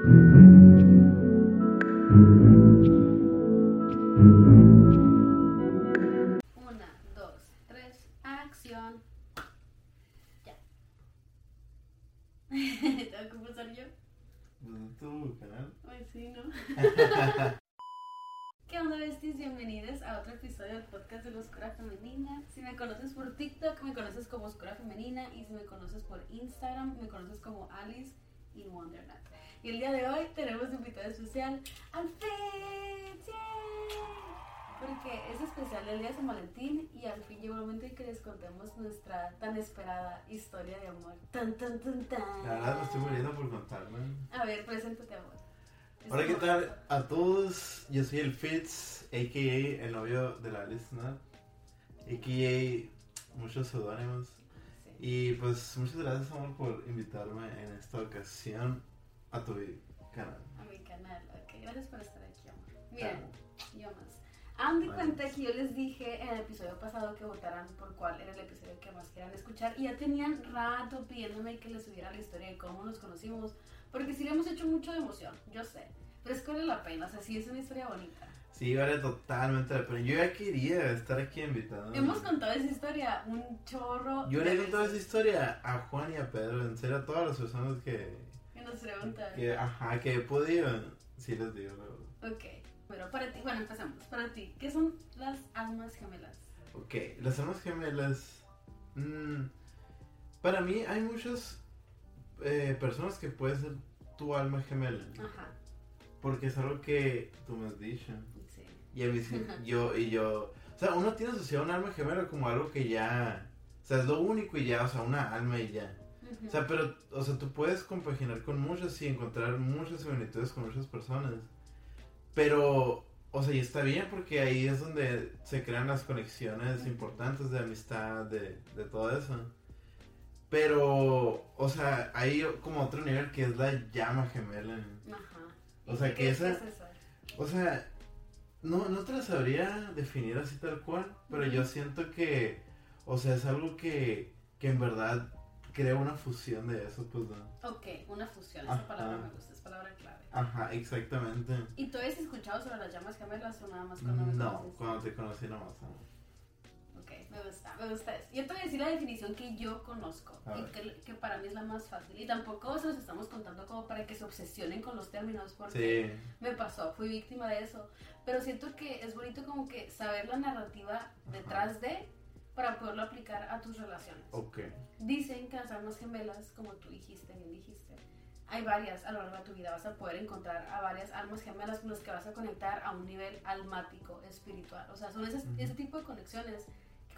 me conoces por TikTok, me conoces como Oscura Femenina. Y si me conoces por Instagram, me conoces como Alice in Wonderland. Y el día de hoy tenemos invitado especial al. ¡Yay! Porque es especial el día de San Valentín y al fin llegó el momento en que les contemos nuestra tan esperada historia de amor. Tan, tan, tan, tan. La verdad me estoy muriendo por contarme. A ver, preséntate, amor. Hola, ¿qué tal a todos? Yo soy el Fitz, a.k.a. el novio de la Alice Nat, a.k.a. muchos seudónimos. Y pues muchas gracias, amor, por invitarme en esta ocasión a tu canal. a mi canal. Ok, gracias por estar aquí, amor. Miren, yo más. Han de cuenta que yo les dije en el episodio pasado que votaran por cuál era el episodio que más quieran escuchar y ya tenían rato pidiéndome que les subiera la historia de cómo nos conocimos, porque sí le hemos hecho mucho de emoción, yo sé, pero es que vale la pena, o sea, sí es una historia bonita. Sí, vale totalmente la pena. Yo ya quería estar aquí invitado. Hemos contado esa historia un chorro. Yo le he contado esa historia a Juan y a Pedro, en serio, a todas las personas que, Que nos preguntan. que ajá, que he podido. Sí, les digo, la verdad. Ok, pero para ti, bueno, empezamos. Para ti, ¿qué son las almas gemelas? Ok, las almas gemelas. mm, para mí hay muchas eh, personas que puede ser tu alma gemela. Ajá, Porque es algo que tú me has dicho. Y a mí yo, y yo. O sea, uno tiene asociado un alma gemela como algo que ya. O sea, es lo único y ya, o sea, una alma y ya. O sea, pero, o sea, tú puedes compaginar con muchas y encontrar muchas similitudes con muchas personas. Pero, o sea, y está bien porque ahí es donde se crean las conexiones importantes de amistad, de, de todo eso. Pero, o sea, hay como otro nivel que es la llama gemela. Ajá. O ¿Y sea, que esa- es eso? O sea, no, no te la sabría definir así tal cual, pero yo siento que, o sea, es algo que, que en verdad crea una fusión de eso, pues, ¿no? Ok, una fusión, esa Ajá. palabra me gusta, es palabra clave. Ajá, exactamente. ¿Y tú habías escuchado sobre las llamas gemelas o nada más cuando me No, conociste? cuando te conocí nomás. ¿no? Me gusta, me gusta eso. Yo te voy a decir la definición que yo conozco y que, que para mí es la más fácil. Y tampoco se los estamos contando como para que se obsesionen con los términos, porque Sí, me pasó, fui víctima de eso. Pero siento que es bonito como que saber la narrativa detrás de para poderlo aplicar a tus relaciones. ok. Dicen que las almas gemelas, como tú dijiste, bien dijiste, hay varias a lo largo de tu vida. Vas a poder encontrar a varias almas gemelas con las que vas a conectar a un nivel almático, espiritual. O sea, son esas- Ujú. ese tipo de conexiones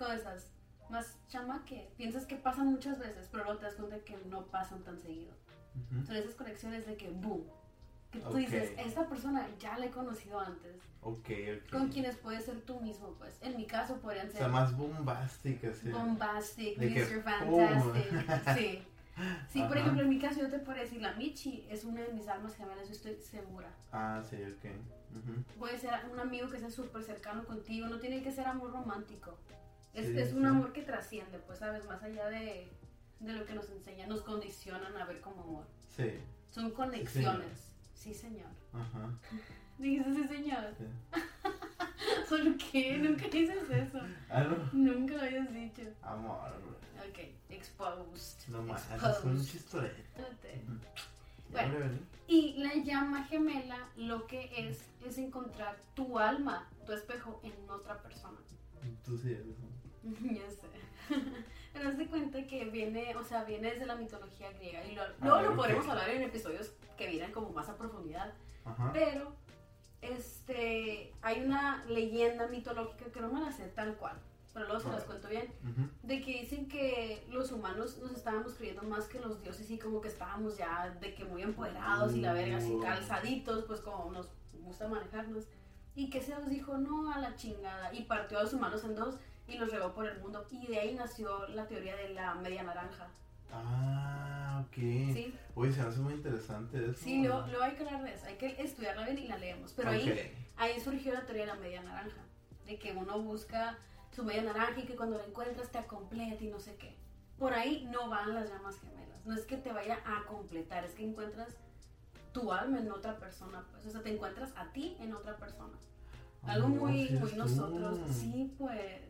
con esas más chama que piensas que pasan muchas veces, pero luego te das cuenta que no pasan tan seguido. Ujú. Son esas conexiones de que boom. Que tú Ok. dices, esta persona ya la he conocido antes. Ok, ok. Con quienes puedes ser tú mismo, pues. En mi caso podrían O ser sea, más bombástica, sí. Bombastic, De Mr. Fantastic. Sí. Sí, por Ajá. ejemplo, en mi caso yo te puedo decir, la Michi es una de mis almas gemelas, yo estoy segura. Ah, sí, ok. Ujú. Puede ser un amigo que sea súper cercano contigo, no tiene que ser amor romántico. Es, Sí, es un sí. amor que trasciende, pues, ¿sabes? Más allá de, de lo que nos enseñan, nos condicionan a ver como amor. Sí, Son conexiones. Sí, señor. ajá. Dijiste sí, señor. Sí. ¿Por qué? Nunca dices eso. No. Nunca lo habías dicho. Amor, Ok, exposed. no más, es un. Ujú. Bueno. Y la llama gemela lo que es es encontrar tu alma, tu espejo en otra persona. Tú sí eres, ¿no? ya sé. Pero haz de cuenta que viene, o sea, viene desde la mitología griega y lo- luego Ah, lo ok. podremos hablar en episodios que vienen como más a profundidad. Ajá. Pero este hay una leyenda mitológica que no me la sé tal cual, pero luego se las cuento bien. De que dicen que los humanos nos estábamos creyendo más que los dioses y como que estábamos ya de que muy empoderados y la verga así Uh. calzaditos, pues como nos gusta manejarnos. Y que Zeus dijo no a la chingada y partió a los humanos en dos y los regó por el mundo. Y de ahí nació la teoría de la media naranja. Ah, ok. ¿Sí? Uy, se hace muy interesante eso. Sí, luego, luego hay que hablar de eso, hay que estudiarla bien y la leemos. Pero ahí, ahí surgió la teoría de la media naranja. De que uno busca su media naranja y que cuando la encuentras te completa y no sé qué. Por ahí no van las llamas gemelas. No es que te vaya a completar, es que encuentras tu alma en otra persona, pues. O sea, te encuentras a ti en otra persona. Algo Oh, muy, muy nosotros. Sí, pues.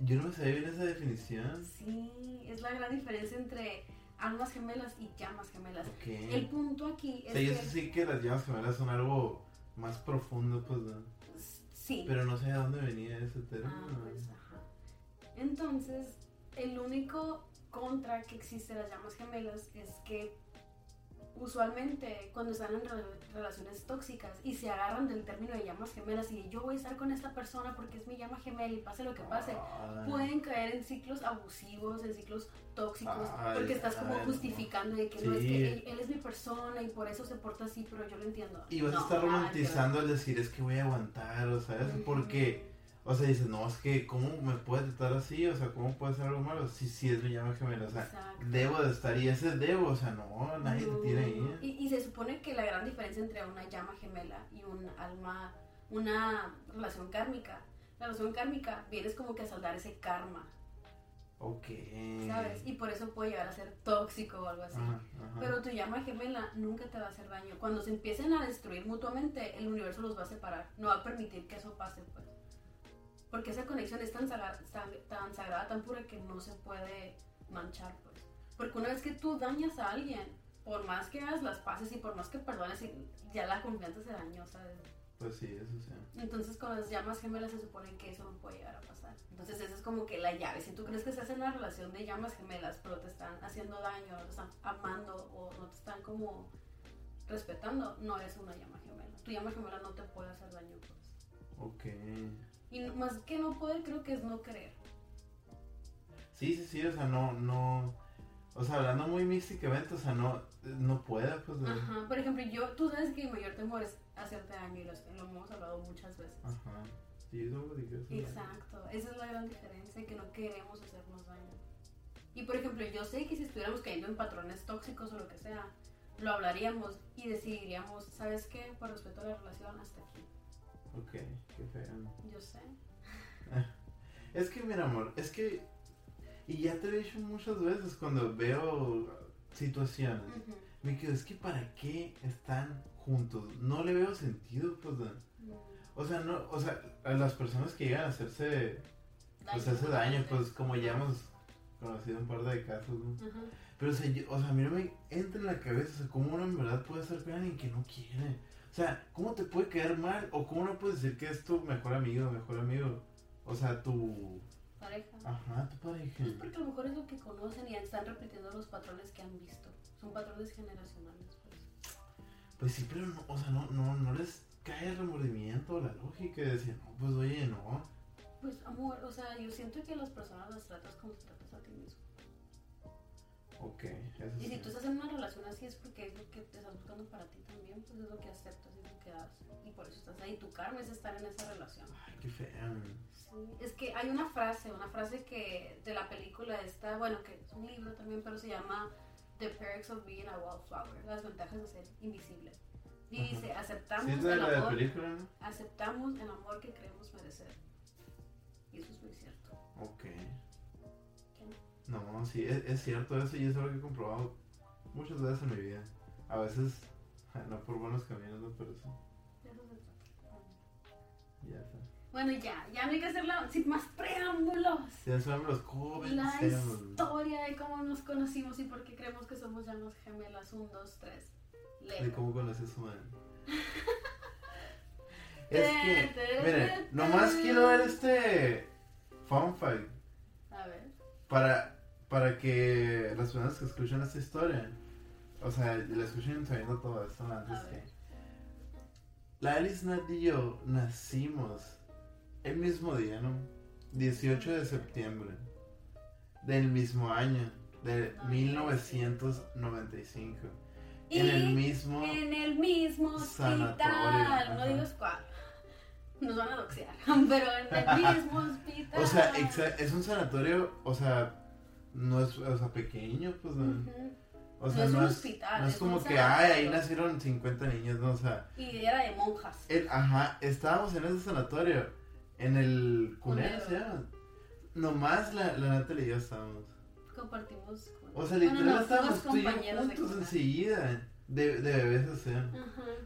Yo no me sabía bien esa definición. Sí, es la gran diferencia entre almas gemelas y llamas gemelas. Ok. El punto aquí O es sea, yo que. sí que las llamas gemelas son algo más profundo, pues, ¿no? Sí. Pero no sé de dónde venía ese término. Ah, pues, ajá. Entonces, el único contra que existe las llamas gemelas es que usualmente cuando están en re- relaciones tóxicas y se agarran del término de llamas gemelas y de yo voy a estar con esta persona porque es mi llama gemela y pase lo que pase, Ah, pueden caer en ciclos abusivos, en ciclos tóxicos, Ay, porque estás como ay, justificando de que no es que él, él es mi persona y por eso se porta así, pero yo lo entiendo. Y vas No, a estar romantizando al decir es que voy a aguantar, o sabes, Ujú. porque, o sea, dices, no, es que, ¿cómo me puede tratar así? O sea, ¿cómo puede ser algo malo? Sí, sí, es mi llama gemela, o sea, Exacto. debo de estar y ese debo, o sea, no, nadie No, te tiene ahí. Y, y se supone que la gran diferencia entre una llama gemela y un alma, una relación kármica, la relación kármica vienes como que a saldar ese karma, Ok. ¿sabes? Y por eso puede llegar a ser tóxico o algo así. Ajá, ajá. Pero tu llama gemela nunca te va a hacer daño. Cuando se empiecen a destruir mutuamente, el universo los va a separar. No va a permitir que eso pase, pues. Porque esa conexión es tan sagrada, tan, tan sagrada, tan pura que no se puede manchar, pues. Porque una vez que tú dañas a alguien, por más que hagas las paces y por más que perdones, ya la confianza se dañó, ¿sabes? Pues sí, eso sí. Entonces con las llamas gemelas se supone que eso no puede llegar a pasar. Entonces esa es como que la llave. Si tú crees que estás en una relación de llamas gemelas, pero te están haciendo daño, no te están amando o no te están como respetando, no eres una llama gemela. Tu llama gemela no te puede hacer daño, pues. Ok. Y más que no poder, creo que es no creer. Sí, sí, sí, o sea, no, no, o sea, hablando muy místicamente, o sea, no, no puede, pues, de- Ajá. Por ejemplo, yo, tú sabes que mi mayor temor es hacerte daño y lo, lo hemos hablado muchas veces. Ajá. Sí, it. Exacto, esa es la gran diferencia, que no queremos hacernos daño. Y por ejemplo, yo sé que si estuviéramos cayendo en patrones tóxicos o lo que sea, lo hablaríamos y decidiríamos, ¿sabes qué? Por respeto a la relación, hasta aquí. Ok, qué feo. Yo sé. Es que, mira, amor, es que, y ya te lo he dicho muchas veces cuando veo situaciones, me quedo, es que ¿para qué están juntos? No le veo sentido, pues, o sea, no, o sea, a las personas que llegan a hacerse, pues, daño, hace daño, pues, como ya hemos conocido un par de casos, ¿no? Pero, o sea, yo- o sea, a mí no me entra en la cabeza, o sea, cómo uno en verdad puede estar con alguien que no quiere. O sea, ¿cómo te puede caer mal? O cómo no puedes decir que es tu mejor amigo, mejor amigo. O sea, tu... Pareja. Ajá, tu pareja. Pues porque a lo mejor es lo que conocen y están repitiendo los patrones que han visto. Son patrones generacionales. Pues. Pues sí, pero no, o sea, no, no, no les cae el remordimiento la lógica de decir, no, pues oye, no. pues amor, o sea, yo siento que las personas las tratas como te tratas a ti mismo. Ok, eso Y si sí. tú estás en una relación así es porque es lo que te estás buscando para ti también, pues es lo que aceptas y es lo que das. Y por eso estás ahí. Tu karma es estar en esa relación. Ay, qué fea. Sí. Es que hay una frase, una frase que de la película esta, bueno, que es un libro también, pero se llama The Perks of Being a Wallflower, las ventajas de ser invisible. Y Ajá. dice, aceptamos el amor, película, ¿no? aceptamos el amor que creemos merecer. Y eso es muy cierto. Ok. No, sí, es, es cierto eso y es algo que he comprobado muchas veces en mi vida. A veces, no por buenos caminos, no, pero sí. Eso trata. Ya está. Bueno, ya, ya no hay que hacerla sin más preámbulos. Ya saben los jóvenes. La historia de cómo nos conocimos y por qué creemos que somos llamas gemelas. Un, dos, tres. De cómo conoces a su madre. es que, miren, nomás quiero dar este fun fact A ver. para, para que las personas que escuchan esta historia, o sea, la escuchen sabiendo todo esto antes que. La Alice Nat y yo nacimos el mismo día, ¿no? 18 de septiembre del mismo año, de Ay, 1995. Y En el mismo. en el mismo hospital. sanatorio, No digas cuál. Nos van a doxear. Pero en el mismo hospital. O sea, es un sanatorio, o sea, no es o sea, pequeño, pues. ¿no? Ujú. O sea, No es un hospital, no es es como que, ay, ahí nacieron 50 niños, no, o sea. Y era de monjas. el- ajá, estábamos en ese sanatorio, en el Cunero. ¿se llama? Nomás la, la Natalia y yo estábamos. Compartimos. con- O sea, Bueno, literal no, estábamos tú y yo juntos enseguida. De, de bebés así. Ajá.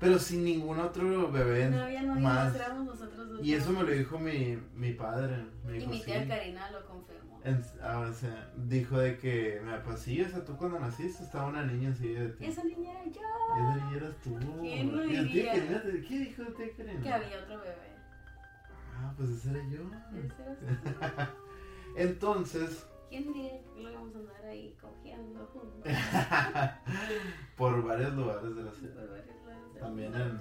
Pero sin ningún otro bebé No había nadie más. nosotros dos. Y eso me lo dijo mi, mi padre. Me Y dijo, mi tía sí. Karina lo confirmó. En- ah, o sea, dijo de que, pues sí, o sea, tú cuando naciste estaba una niña así de ti. Esa niña era yo. Esa niña eras tú. ¿Quién lo Y tía diría? Karina te- ¿Qué dijo tía Karina? Que había otro bebé. Ah, pues ese era yo. Ese eras tú. Entonces, ¿Quién diría que lo íbamos a andar ahí cogiendo juntos? por varios lugares de la ciudad. Por varios del También en,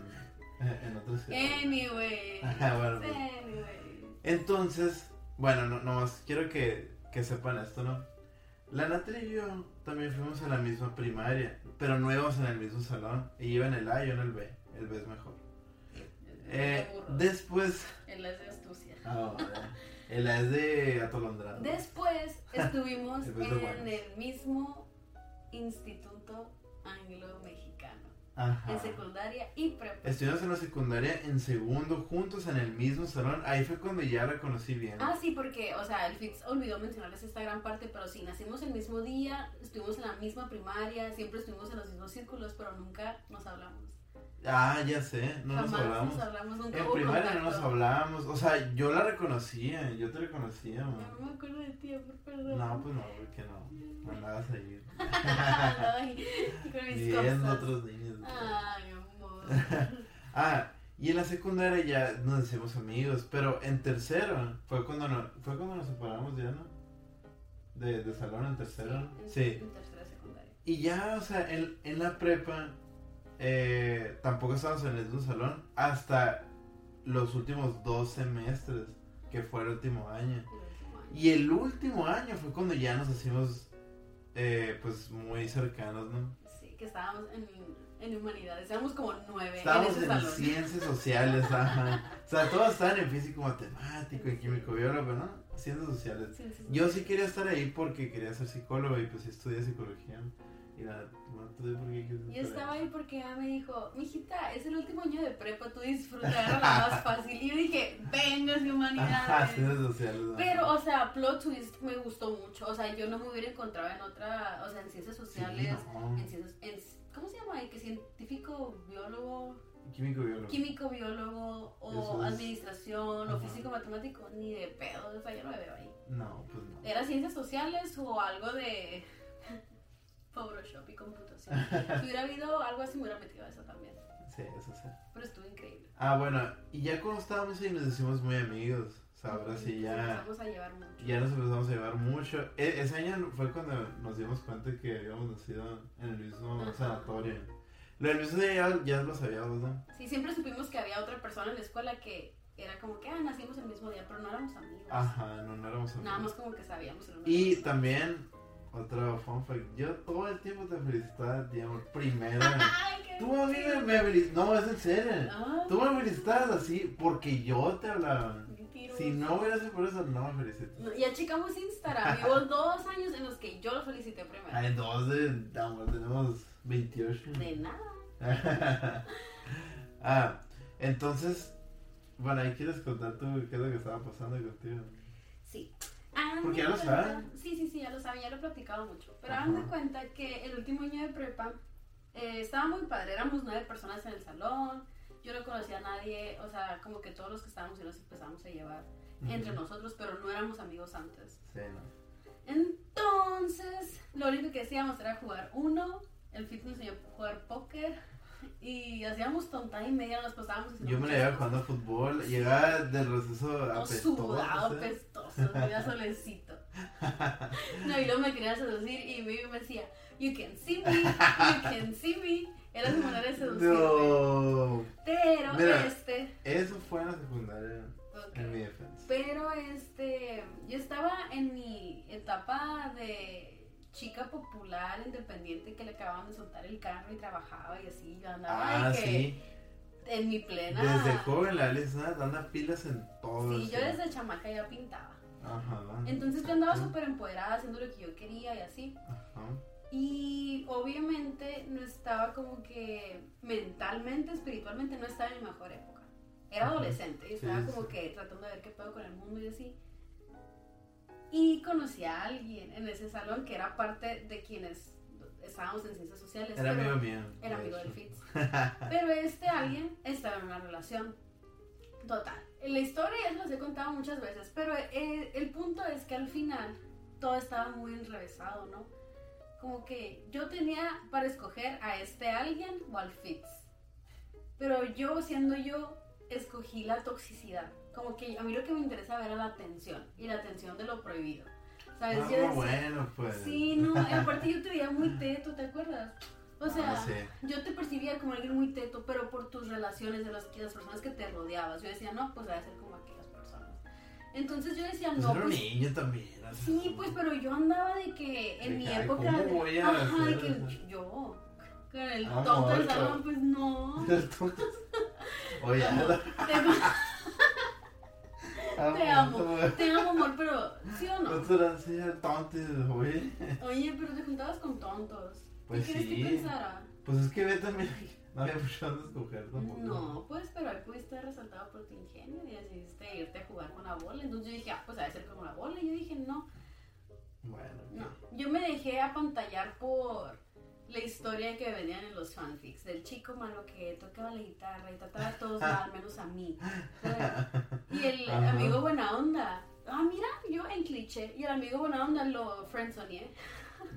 en otras ciudades. Anyway. Bueno, pues. Anyway. Entonces, bueno, no, nomás quiero que, que sepan esto, ¿no? La Natalia y yo también fuimos a la misma primaria, pero no íbamos en el mismo salón. Ella iba en el A y yo en el B. El B es mejor. Eh, Qué burro. después. Él es de astucia. Ah, el A es de atolondrado. Después estuvimos en el mismo Instituto Anglo-Mexicano. Ajá. En secundaria y prepa. Estuvimos en la secundaria en segundo, juntos en el mismo salón. Ahí fue cuando ya la conocí bien. Ah, sí, porque, o sea, el Fix olvidó mencionarles esta gran parte, pero sí, nacimos el mismo día, estuvimos en la misma primaria, siempre estuvimos en los mismos círculos, pero nunca nos hablamos. Ah, ya sé, no nos hablamos. nos hablamos, nunca En primaria no nos hablábamos. O sea, yo la reconocía, yo te reconocía, Yo man. No me acuerdo de ti, por perdón. No, pues no, porque no. No andabas ahí. Viendo otros niños. Ay, amor. Ah, y en la secundaria ya nos hicimos amigos, pero en tercero fue cuando no, fue cuando nos separamos ya, ¿no? De, de salón en tercero. en, Sí. en tercera secundaria. Y ya, o sea, en, en la prepa eh, tampoco estábamos en el mismo salón hasta los últimos dos semestres, que fue el último año. Y el último año fue cuando ya nos hicimos, eh, pues, muy cercanos, ¿no? Sí, que estábamos en, en humanidades, éramos como nueve Estábamos en en ciencias sociales, ajá. O sea, todos estaban en físico, matemático y químico, biólogo, ¿no? Ciencias sociales. Yo sí quería estar ahí porque quería ser psicólogo y pues sí estudié psicología. Y nada, no tuve por qué quieres Yo estaba ahí. porque ella me dijo, mijita, es el último año de prepa, tú disfruta, era la más fácil. Y yo dije, vengas de humanidades. sociales. Pero, o sea, plot twist me gustó mucho. O sea, yo no me hubiera encontrado en otra, o sea, en ciencias Sí, sociales, no. en ciencias, en, ¿cómo se llama? ahí? Que científico, biólogo, Químico, biólogo. químico, biólogo, o es- administración, o físico, matemático, ni de pedo, o sea, yo no me veo ahí. No, pues no. Era ciencias sociales o algo de Photoshop y computación. Si hubiera habido algo así, me hubiera metido a eso también. Sí, eso sí. Pero estuvo increíble. Ah, bueno, y ya cuando estábamos ahí nos hicimos muy amigos. O sea, ahora sí Nos ya. empezamos a llevar mucho. Ya nos empezamos a llevar mucho. E- ese año fue cuando nos dimos cuenta que habíamos nacido en el mismo Ajá. sanatorio. Lo del mismo día ya, lo sabíamos, ¿no? Sí, siempre supimos que había otra persona en la escuela que era como que, ah, nacimos el mismo día, pero no éramos amigos. Ajá, no, no éramos amigos. Nada más como que sabíamos el uno Y también, otro fun fact, yo todo el tiempo te felicitaba amor. Primero. Ay, qué Tú a mí me, me No, es en serio. Ah, Tú me felicitabas así porque yo te hablaba. Si no hubiera sido por eso, no me felicitas. Ya checamos Instagram. Hubo dos años en los que yo lo felicité primero. Hay dos tenemos 28. De nada. ah, entonces. Bueno, ahí quieres contar tú qué es lo que estaba pasando contigo. Sí. Ah, Porque ya lo saben. Sí, sí, sí, ya lo saben, ya lo he platicado mucho. Pero Ajá. hagan de cuenta que el último año de prepa eh, estaba muy padre. Éramos nueve personas en el salón. Yo no conocía a nadie. O sea, como que todos los que estábamos y nos empezamos a llevar entre nosotros, pero no éramos amigos antes. Sí, no. Entonces, lo único que hacíamos era jugar uno. El fit nos enseñó a jugar póker. Y hacíamos tonta y media, nos pasábamos Yo me la llevaba jugando fútbol, llegaba del receso apestoso. sudado, apestoso, me iba solecito. No, y luego me quería seducir y mi me decía, you can see me, you can see me. Era su manera de seducirme. No. Pero Mira. este, Eso fue en la secundaria, en mi defensa. pero este, yo estaba en mi etapa de chica popular, independiente, que le acababan de soltar el carro y trabajaba y así, yo andaba Ah, de que sí. en mi plena... Desde joven la Alice anda pilas en todo. Sí, yo desde chamaca ya pintaba. Ajá. Entonces yo andaba súper empoderada haciendo lo que yo quería y así. Ajá. Y obviamente no estaba como que mentalmente, espiritualmente, no estaba en mi mejor época. Era Ajá. adolescente y estaba sí, como sí. que tratando de ver qué puedo con el mundo y así. Y conocí a alguien en ese salón que era parte de quienes estábamos en ciencias sociales. Era amigo mío. Era amigo del. Fitz. Pero este alguien estaba en una relación. Total. La historia ya se los he contado muchas veces, pero el, el punto es que al final todo estaba muy enrevesado, ¿no? Como que yo tenía para escoger a este alguien o al Fitz. Pero yo, siendo yo, escogí la toxicidad. Como que a mí lo que me interesaba era la atención y la atención de lo prohibido. ¿Sabes? Ah, Yo decía- bueno, pues. Sí, no, aparte yo te veía muy teto, ¿te acuerdas? O sea, Ah, sí. yo te percibía como alguien muy teto, pero por tus relaciones de las, las personas que te rodeabas. Yo decía, no, pues debe ser como aquellas personas. Entonces yo decía, Pues no, era pues. niño también. Sí, pues, pero yo andaba de que en De mi que, época. ¿cómo voy a Ajá, de que yo. Con el Ah, tonto del salón, pues no. Entonces, Oye, Amo. Te, amo, te amo, amor, pero ¿sí o no? No serán así tontos, güey. Oye, pero te juntabas con tontos. Pues ¿Qué quieres sí. que pensara? Pues es que ve también. No había mucho donde escoger tampoco. No, pues, pero ahí pudiste haber resaltado por tu ingenio y decidiste irte a jugar con la bola. Entonces yo dije, ah, pues debe ser como la bola. Y yo dije, no, Bueno, no. Yo me dejé apantallar por la historia que venían en los fanfics del chico malo que tocaba la guitarra y trataba a todos mal, menos a mí. Y el Ajá. amigo buena onda. Ah, mira, yo en cliché. Y el amigo buena onda lo friendzoneé.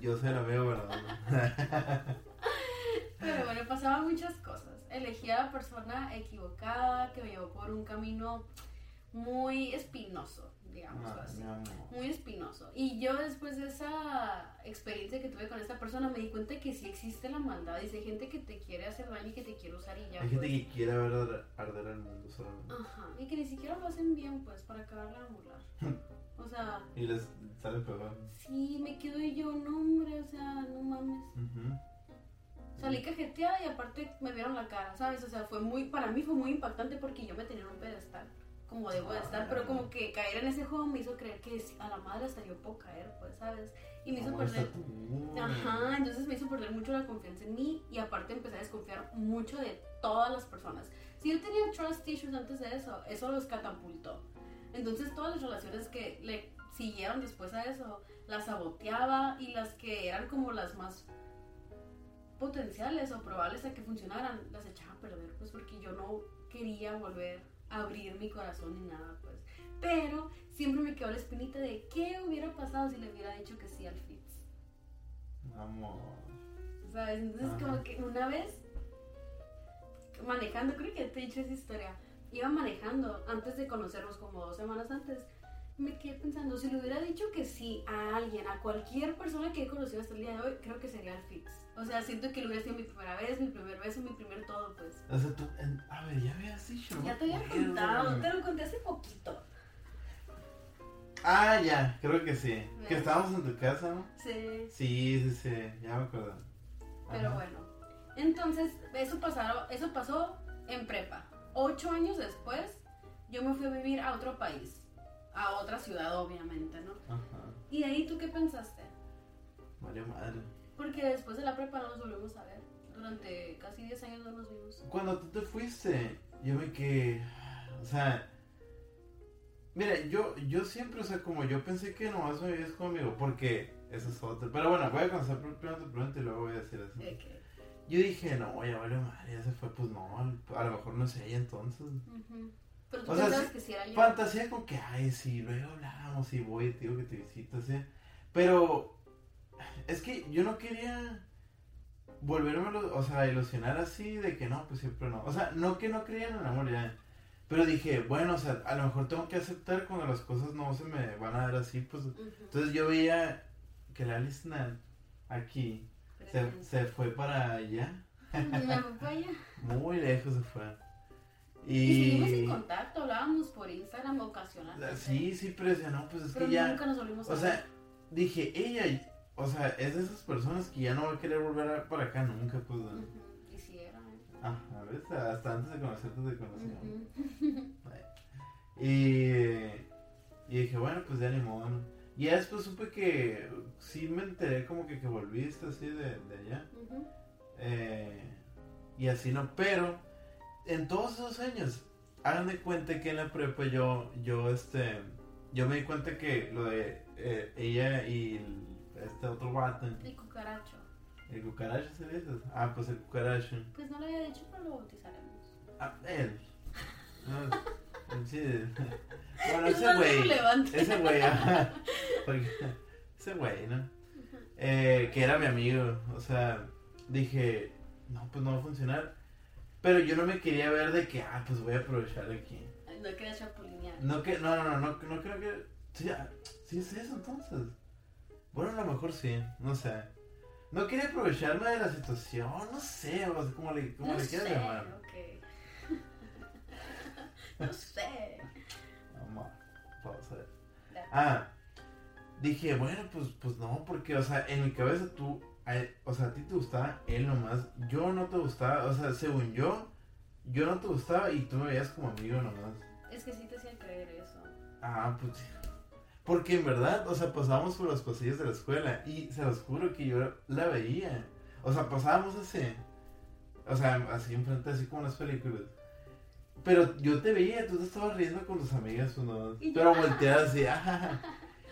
yo soy el amigo, ¿verdad? Pero bueno, pasaban muchas cosas. Elegí a la persona equivocada que me llevó por un camino muy espinoso, digamos Ay, así. Muy espinoso. Y yo después de esa experiencia que tuve con esta persona me di cuenta que sí existe la maldad. Hay gente que te quiere hacer daño y que te quiere usar y ya. Hay gente pues. que quiere ver arder- arder el mundo solamente. Ajá. Y que ni siquiera lo hacen bien, pues, para acabarla de burlar. O sea, Y les sale peor. sí, me quedo yo, no, hombre, o sea, no mames. Salí cajeteada y aparte me vieron la cara, ¿sabes? O sea, fue muy, para mí fue muy impactante porque yo me tenía en un pedestal, como debo de estar, pero como que caer en ese juego me hizo creer que a la madre hasta yo puedo caer, pues, ¿sabes? Y me hizo ¿Cómo está perder, ajá, entonces me hizo perder mucho la confianza en mí y aparte empecé a desconfiar mucho de todas las personas. Si yo tenía trust issues antes de eso, eso los catapultó. Entonces todas las relaciones que le siguieron después a eso, las saboteaba y las que eran como las más potenciales o probables a que funcionaran, las echaba a perder, pues porque yo no quería volver abrir mi corazón ni nada, pues. Pero siempre me quedó la espinita de qué hubiera pasado si le hubiera dicho que sí al Fitz. Amor. ¿Sabes? Entonces, Ajá. como que una vez manejando, creo que te he dicho esa historia. Iba manejando antes de conocernos, como dos semanas antes. Me quedé pensando, si le hubiera dicho que sí a alguien, a cualquier persona que he conocido hasta el día de hoy, creo que sería el Fitz. O sea, siento que lo hubiera sido mi primera vez, mi primer beso, mi primer todo, pues. O sea, tú, en- a ver, ya habías dicho. Ya te había contado, te lo conté hace poquito. Ah, ya, creo que sí. Que estábamos en tu casa, ¿no? Sí. Sí, sí, sí, ya me acuerdo. Pero Ajá. bueno, entonces eso, pasaron, eso pasó en prepa. Ocho años después, yo me fui a vivir a otro país, a otra ciudad obviamente, ¿no? Ajá. ¿Y de ahí tú qué pensaste? Valió madre. Porque después de la prepa no nos volvimos a ver. Durante casi 10 años no nos vimos. Cuando tú te fuiste, yo me quedé. O sea. Mira, yo, yo siempre, o sea, como yo pensé que nomás me vivías conmigo, porque eso es otro. Pero bueno, voy a conocer primero tu pregunta y luego voy a decir eso. Que, Yo dije, no, ya valió madre, ya se fue, pues no, a lo mejor no es ella entonces. ujú. Pero tú O sea, pensabas que sí era yo. Fantasía con que, ay, sí, luego hablábamos y voy, te digo que te visito, sí. Pero es que yo no quería volverme, o sea, ilusionar así de que no, pues siempre no. O sea, no que no creía en el amor ya. Pero dije, bueno, o sea, a lo mejor tengo que aceptar cuando las cosas no se me van a dar así, pues. Entonces yo veía que la Alice Nat aquí se, se fue para allá, Me fui para allá. muy lejos se fue. Y seguimos en contacto, hablábamos por Instagram ocasionalmente. Sí, sí, pero decía, no, pues es Pero que ya. nunca nos volvimos a O sea, dije, ella, o sea, es de esas personas que ya no va a querer volver a- para acá nunca, pues. Y sí era, ¿eh? Ajá, ¿ves? Hasta antes de conocerte te conocía. Ujú. Y, y dije, bueno, pues ya ni modo. ¿no? Y ya después supe que sí me enteré como que, que volviste así de, de allá. Eh, y así no, pero en todos esos años, hagan de cuenta que en la prepa yo, yo, este, yo me di cuenta que lo de eh, ella y el- este otro vato, Y cucaracho. ¿El cucaracho se dice? Ah, pues el cucaracho. Pues no lo había dicho, pero lo bautizaremos. Ah, él. No, sí. Bueno, Es ese güey. Ese güey, ajá. Porque- ese güey, ¿no? Eh, que era mi amigo. O sea, dije, no, pues no va a funcionar. Pero yo no me quería ver de que, ah, pues voy a aprovechar aquí. No quería chapulinear. No, que, no, no, no, no, no creo que. Sí, ah, sí es eso entonces. Bueno, a lo mejor sí, no sé. No quería aprovecharme de la situación, no sé, o sea, como le, como no le quieras sé, llamar. no sé. Vamos, vamos a ver. Ah, dije, bueno, pues, pues no, porque, o sea, en mi cabeza tú, él- o sea, a ti te gustaba él nomás, yo no te gustaba, o sea, según yo, yo no te gustaba y tú me veías como amigo nomás. Es que sí te hacía creer eso. Ah, pues sí. Porque en verdad, o sea, pasábamos por los pasillos de la escuela y se los juro que yo la veía. O sea, pasábamos así. O sea, así enfrente, así como en las películas. Pero yo te veía, tú te estabas riendo con tus amigas, pues, ¿no? Pero volteadas así, ajá.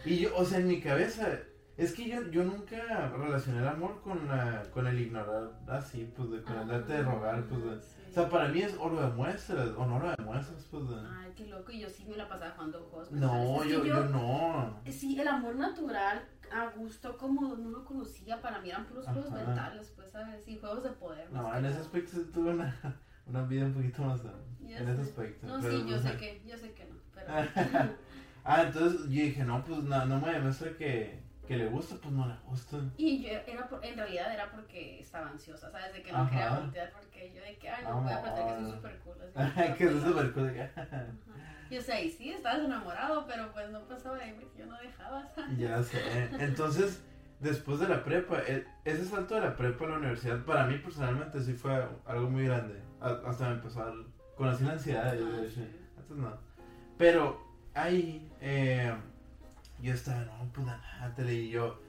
Y yo, o sea, en mi cabeza, es que yo, yo nunca relacioné el amor con, la, con el ignorar así, pues, de, con el darte de rogar, pues, de- Ah, Sí. O sea, para mí es o lo demuestras o no lo demuestras, pues, de- Ay, qué loco. Y yo sí me la pasaba jugando juegos. No, yo, yo no. Sí, el amor natural, a gusto, como no lo conocía, para mí eran puros juegos mentales, pues, ¿sabes? Y juegos de poder. No, en ese nada. aspecto sí tuve una, una vida un poquito más En ese aspecto. No, pero, sí, yo o sé que, yo sé que no, pero... Ah, entonces yo dije, no, pues no, no me demuestra que, que le gusta, pues no le gusta. Y yo era por- en realidad era porque estaba ansiosa, ¿sabes? De que no Ajá. quería voltear porque yo de que, ay, no voy a platicar que soy súper cool. así que Ajá. súper cool. Y o sea, y sí, estabas enamorado, pero pues no pasaba de ahí porque yo no dejaba, ¿sabes? Ya sé. Entonces, después de la prepa, e- ese salto de la prepa a la universidad, para mí personalmente sí fue algo muy grande. Hasta me empezó a dar- conocí la ansiedad. yo Ah, dije, sí. Antes no. Pero ahí eh, yo estaba, no, pues te leí yo.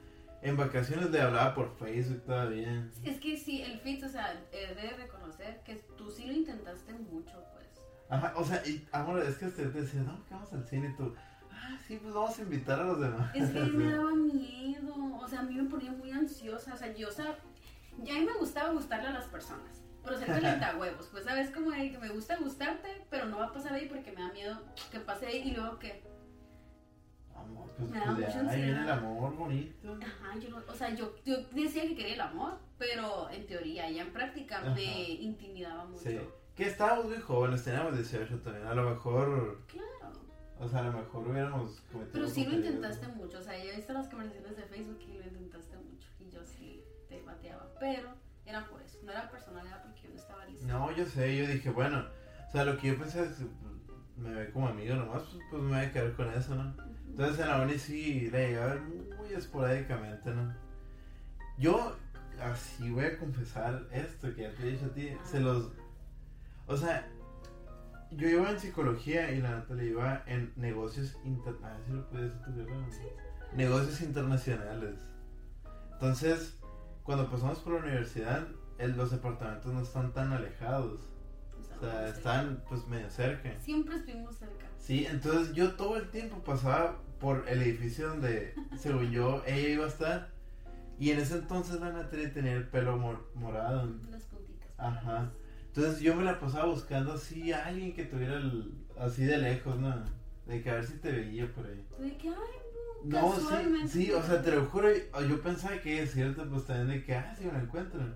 En vacaciones le hablaba por Facebook todavía. Es que sí, el fit, o sea, he de reconocer que tú sí lo intentaste mucho, pues. Ajá, o sea, y amor, es que te, te decía, no, que vamos al cine y tú, ah, sí, pues vamos a invitar a los demás. Es que Así. me daba miedo, o sea, a mí me ponía muy ansiosa, o sea, yo, o sea, ya a mí me gustaba gustarle a las personas, pero ser huevos, pues sabes como que me gusta gustarte, pero no va a pasar ahí porque me da miedo que pase ahí y luego que, Amor, pues, Me da pues mucha ya, ahí viene el amor bonito. ajá, yo, no- o sea, yo, yo decía que quería el amor, pero en teoría, ya en práctica Ajá. me intimidaba mucho. Sí. Que estábamos muy jóvenes, teníamos 18 también. A lo mejor, Claro. o sea, a lo mejor hubiéramos cometido. Pero sí lo intentaste ¿no? mucho, o sea, yo he visto las conversaciones de Facebook y lo intentaste mucho y yo sí te bateaba, pero era por eso, no era personal, era porque yo no estaba lista. No, yo sé, yo dije, bueno, o sea, lo que yo pensé es, me ve como amigo nomás, pues, pues me voy a quedar con eso, ¿no? Entonces en la uni sí la llegué a ver muy esporádicamente, ¿no? Yo, así voy a confesar esto que ya te he dicho a ti, se los... O sea, yo iba en psicología y la Natalia iba en negocios inter... Ah, sí lo puedes decir tú, ¿verdad? Sí, Negocios internacionales. Entonces, cuando pasamos por la universidad, el- los departamentos no están tan alejados. O sea, están pues medio cerca. Siempre estuvimos cerca. Sí, entonces yo todo el tiempo pasaba por el edificio donde, según yo, ella iba a estar. Y en ese entonces la Natalia tenía el pelo mor- morado. Las puntitas. Ajá. Entonces yo me la pasaba buscando así a alguien que tuviera el, así de lejos, ¿no? De que a ver si te veía por ahí. De que, ay, no, No, sí, sí, o sea, te lo juro, yo pensaba que es cierto, pues también de que, ah, sí me lo encuentran.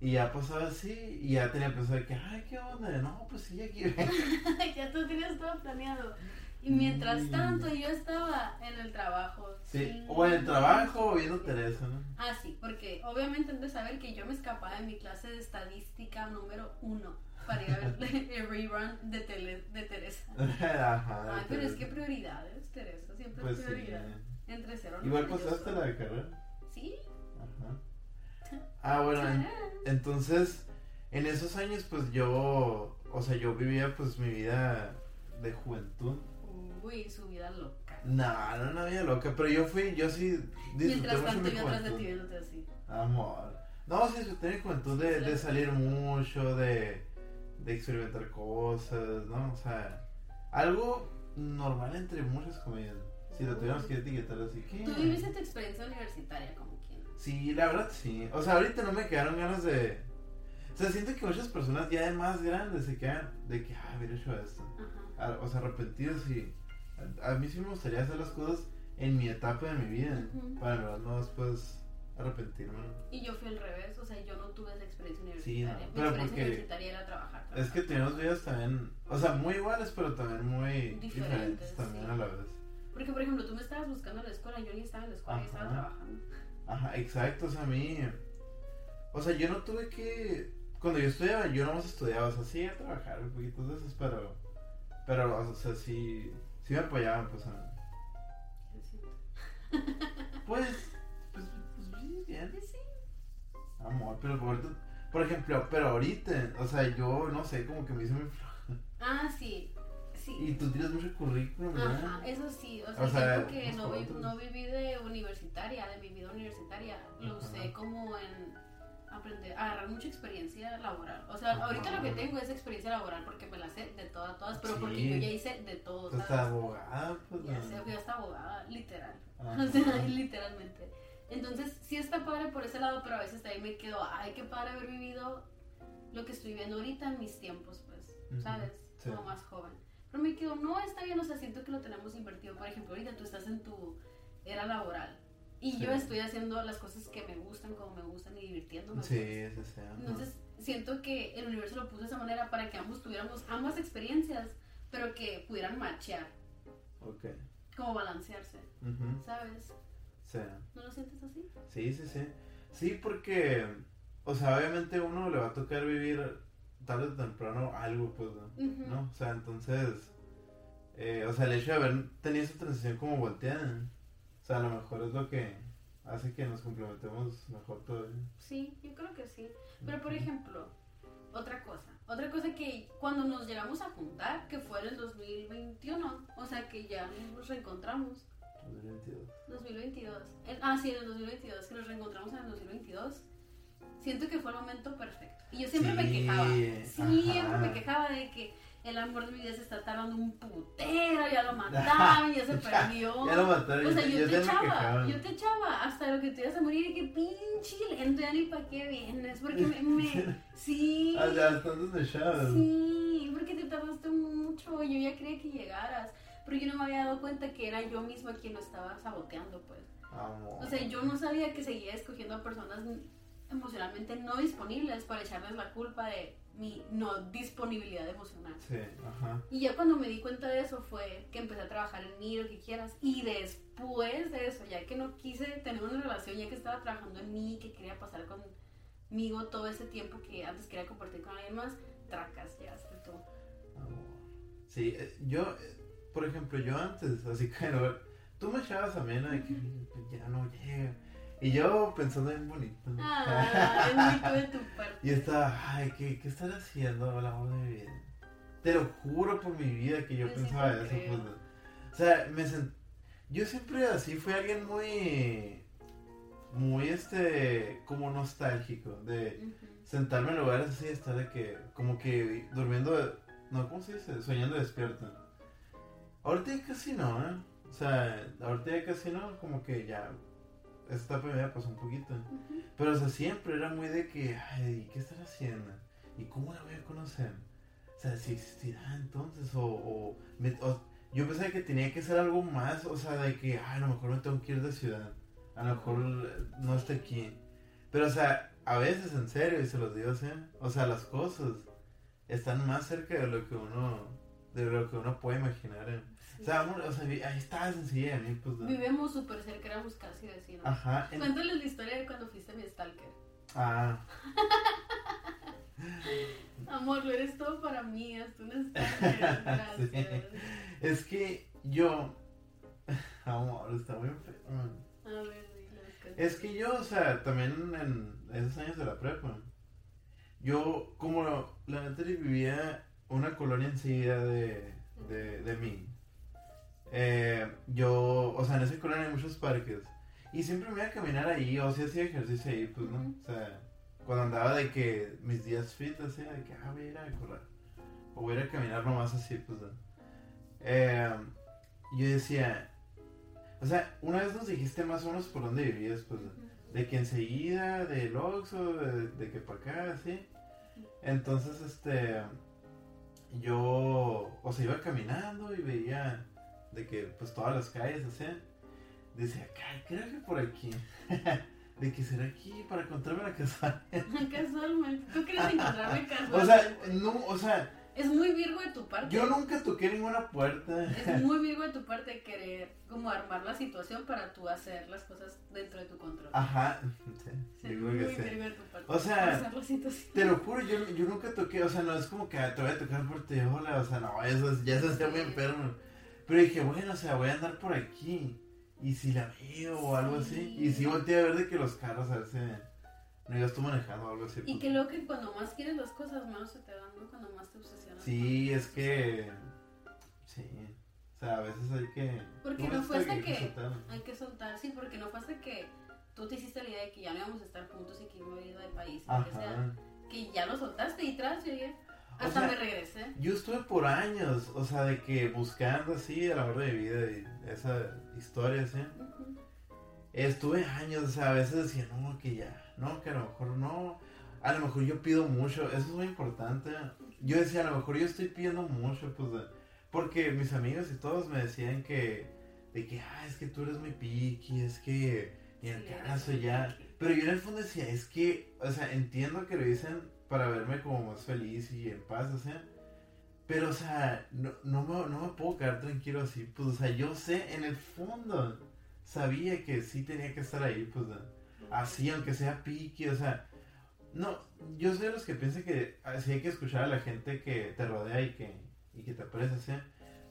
Y ya pasaba así, y ya tenía pensado que, ay, ¿qué onda? No, pues sí, aquí ven. ya tú tenías todo planeado. Y mientras Mm. tanto yo estaba en el trabajo. Sí, sin- o en el trabajo o viendo Teresa, ¿no? Ah, sí, porque obviamente han de saber que yo me escapaba de mi clase de estadística número uno para ir a ver el rerun de, tele, de Teresa. Ajá. Ay, pero es que prioridades, Teresa, siempre Pues es sí. prioridad. Entre cero Igual noventa, yo pasaste la de carrera. Sí. Ajá. Ah, bueno, en- entonces, en esos años, pues yo, o sea, yo vivía pues mi vida de juventud. Uy, su vida loca. No, no, no había loca, pero yo fui, yo sí disfruté Mientras tanto yo atrás de ti viéndote así. Amor. No, sí, disfruté mi juventud de, de salir mucho, de, de experimentar cosas, ¿no? O sea, algo normal entre muchas comillas. Si lo tuviéramos que etiquetar así, ¿qué? Tú viviste tu experiencia universitaria como quien. Sí, la verdad sí. O sea, ahorita no me quedaron ganas de... O sea, siento que muchas personas ya de más grandes se quedan de que, ah, hubiera hecho esto. Ajá. A- o sea, arrepentidos y... A, a mí sí me gustaría hacer las cosas en mi etapa de mi vida. Ujú. Para verdad no después arrepentirme. Y yo fui al revés, o sea, yo no tuve esa experiencia Sí, no, universitaria. Mi pero experiencia universitaria era trabajar. Es que trabajar. tenemos vidas también, o sea, muy iguales, pero también muy Diferentes, diferentes también sí. a la vez. Porque, por ejemplo, tú me estabas buscando en la escuela, yo ni estaba en la escuela, yo estaba trabajando. Ajá, exacto, o sea, a mí, o sea, yo no tuve que, cuando yo estudiaba, yo nomás estudiaba, o sea, sí, a trabajar un poquito de veces, pero, pero, o sea, sí, sí me apoyaban, pues, a- Lo siento. pues, pues, pues, sí, bien, Pues sí. amor, pero por, por ejemplo, pero ahorita, o sea, yo, no sé, como que me hice muy flojo, Ah, sí. Sí. y tú tienes mucho currículum, ¿verdad? Ajá, eso sí, o sea, O sea, que no, vi- no viví de universitaria, de mi vida universitaria, lo Ajá. usé como en aprender, agarrar mucha experiencia laboral. O sea, ahorita lo que tengo es experiencia laboral porque me la sé de todas, todas, pero Sí. porque yo ya hice de todo, Tú ¿sabes? estás abogada, pues, Ya ¿no? sé, fui hasta abogada, literal. O sea, literalmente. Entonces, sí está padre por ese lado, pero a veces también me quedo, ay, qué padre haber vivido lo que estoy viviendo ahorita en mis tiempos, pues, ¿sabes? sí. Como más joven. Pero me quedo, no, está bien, o sea, siento que lo tenemos invertido. Por ejemplo, ahorita tú estás en tu era laboral y Sí. yo estoy haciendo las cosas que me gustan, como me gustan y divirtiéndome. Sí, pues. sí, sí. Entonces, siento que el universo lo puso de esa manera para que ambos tuviéramos ambas experiencias, pero que pudieran machear, Ok. como balancearse, Ujú, ¿sabes? Sí. ¿No lo sientes así? Sí, sí, sí. Sí, porque, o sea, obviamente uno le va a tocar vivir tarde o temprano algo, pues, ¿no? ¿No? O sea, entonces, eh, o sea, el hecho de haber tenido esa transición como volteada, o sea, a lo mejor es lo que hace que nos complementemos mejor todavía. Sí, yo creo que sí. Pero por ejemplo, otra cosa. Otra cosa que cuando nos llegamos a juntar, que fue en el 2021, o sea que ya nos reencontramos, 2022. 2022. En- ah, sí, en el 2022, que nos reencontramos en el 2022. Siento que fue el momento perfecto. Y yo siempre me quejaba. Siempre ajá. me quejaba de que el amor de mi vida se está tardando un putero, ya lo mataron, ya se perdió. Ya lo mataron, O sea, yo te echaba, yo te echaba hasta lo que te ibas a morir y que pinche lento, ya ni para qué vienes, porque me, me- sí, Ah, ya, entonces me echabas. sí, porque te tardaste mucho, yo ya creía que llegaras, pero yo no me había dado cuenta que era yo misma quien lo estaba saboteando, pues, Amor. o sea, yo no sabía que seguía escogiendo a personas emocionalmente no disponibles para echarles la culpa de mi no disponibilidad emocional. Sí, ajá. Y ya cuando me di cuenta de eso fue que empecé a trabajar en mí, lo que quieras. Y después de eso, ya que no quise tener una relación, ya que estaba trabajando en mí, que quería pasar conmigo todo ese tiempo que antes quería compartir con alguien más, tracas, llegaste tú. Amor. Sí, eh, yo, eh, por ejemplo, yo antes, así que no, tú me echabas a mí, ¿no? De que ya no llega. Y yo pensando en bonito. Ah, es muy de tu parte. y estaba, ay, ¿qué, ¿qué estás haciendo, el amor de mi vida? Te lo juro por mi vida que yo sí pensaba te eso. Pues, o sea, me sent... yo siempre así fui alguien muy, muy, este, como nostálgico, de sentarme en lugares así, estar de que, como que durmiendo, no, ¿cómo se dice? Soñando despierto. Ahorita ya casi no, ¿eh? O sea, ahorita ya casi no, como que ya, esta etapa me pasó un poquito. Pero, o sea, siempre era muy de que, ay, ¿qué estará haciendo? ¿Y cómo la voy a conocer? O sea, si existirá entonces, o, o, me- o- yo pensaba que tenía que ser algo más, o sea, de que, ay, a lo mejor me tengo que ir de ciudad, a lo mejor no está aquí. Pero, o sea, a veces, en serio, y se los digo o sea, las cosas están más cerca de lo que uno, de lo que uno puede imaginar. ¿eh? O sea, amor, o sea, vi- ahí está sencilla pues. ¿no? Vivimos súper cerca, éramos casi vecinos. Ajá. en- Cuéntales la historia de cuando fuiste mi stalker. Ah, Amor, lo eres todo para mí, haz tú un stalker. Gracias. Es que yo. Amor, está muy. A ver, dile. Es que yo, o sea, también en esos años de la prepa, yo, como la neta vivía una colonia enseguida de, de, de mí, eh, yo, o sea, en esa colonia hay muchos parques, y siempre me iba a caminar ahí, o sea, hacía ejercicio ahí, pues, ¿no? O sea, cuando andaba de que mis días fit, así, de que, ah, voy a ir a correr, o voy a ir a caminar nomás así, pues, ¿no? Eh, yo decía, o sea, una vez nos dijiste más o menos por dónde vivías, pues, ¿no? de que enseguida, del Oxxo, de, de que para acá, así. Entonces, este, yo, o sea, iba caminando y veía de que, pues, todas las calles, así. Decía, "Ay, creo que por aquí. de que será aquí para encontrarme la casa. Casualmente. Tú quieres encontrarme casualmente. O sea, no, o sea, es muy virgo de tu parte. yo nunca toqué ninguna puerta. Es muy virgo de tu parte querer como armar la situación para tú hacer las cosas dentro de tu control. Ajá, sí, Sí, yo muy creo que sí. virgo de tu parte. O sea. Te lo juro, yo, yo nunca toqué, o sea, no es como que ah, te voy a tocar por ti, hola, o sea, no, eso es- ya se hacía muy enfermo. Pero dije, bueno, o sea, voy a andar por aquí. Y si la veo o algo así. Sí. Y si volteé a ver de que los carros a veces no ibas tú manejando o algo así. Y pues. que luego que cuando más quieres las cosas, menos se te dan, ¿no? Cuando más te obsesionas. Sí, es que. Sí. O sea, a veces hay que. Porque ¿cómo no fue hasta que soltar? hay que soltar, sí, porque no fue hasta que tú te hiciste la idea de que ya no íbamos a estar juntos y que iba a ir del país, lo que sea, Ajá. que ya lo soltaste y tras llegué. O Hasta sea, me regresé. Yo estuve por años, o sea, de que buscando así a la hora de mi vida y esa historia, así. Ujú. Estuve años, o sea, a veces decía, no, que ya, no, que a lo mejor no. A lo mejor yo pido mucho, eso es muy importante. Yo decía, a lo mejor yo estoy pidiendo mucho, pues, porque mis amigos y todos me decían que, de que, ah, es que tú eres muy piqui, es que, ni el Sí, caso ya. Pero yo en el fondo decía, es que, o sea, entiendo que lo dicen para verme como más feliz y en paz, o sea. Pero, o sea, no, no, me, no me puedo quedar tranquilo así. Pues, o sea, yo sé, en el fondo, sabía que sí tenía que estar ahí, pues, así, aunque sea piqui, o sea. No, yo soy de los que piensan que así hay que escuchar a la gente que te rodea y que, y que te aprecia, ¿sí?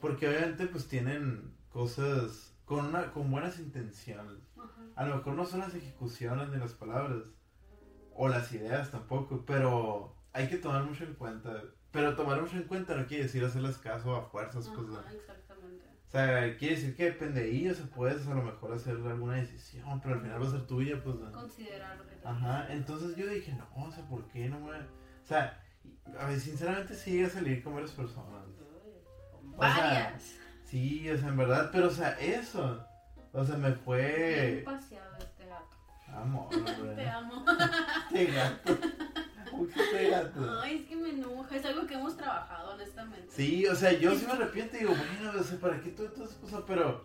Porque obviamente, pues, tienen cosas con, una, con buenas intenciones. Ajá. A lo mejor no son las ejecuciones ni las palabras. O las ideas tampoco. Pero hay que tomar mucho en cuenta. Pero tomar mucho en cuenta no quiere decir hacerles caso a fuerzas. Pues, Ajá, de- exactamente. o sea, quiere decir que depende de ellos. Puedes a lo mejor hacer alguna decisión. Pero al final va a ser tuya. Pues, de- Considerar lo que te Ajá. Entonces yo dije, no, o sea, ¿por qué no me.? O sea, a ver, sinceramente sí llegué a salir con varias personas. O sea, Varias. Sí, o sea, en verdad. Pero, o sea, eso. O sea, me Bien fue. paseado güey. Te amo. Este gato. ¿Por qué este gato? Ay, es que me enoja. Es algo que hemos trabajado, honestamente. Sí, o sea, yo sí me arrepiento y digo, bueno, o sea, ¿para qué todo todas esas cosas? Pero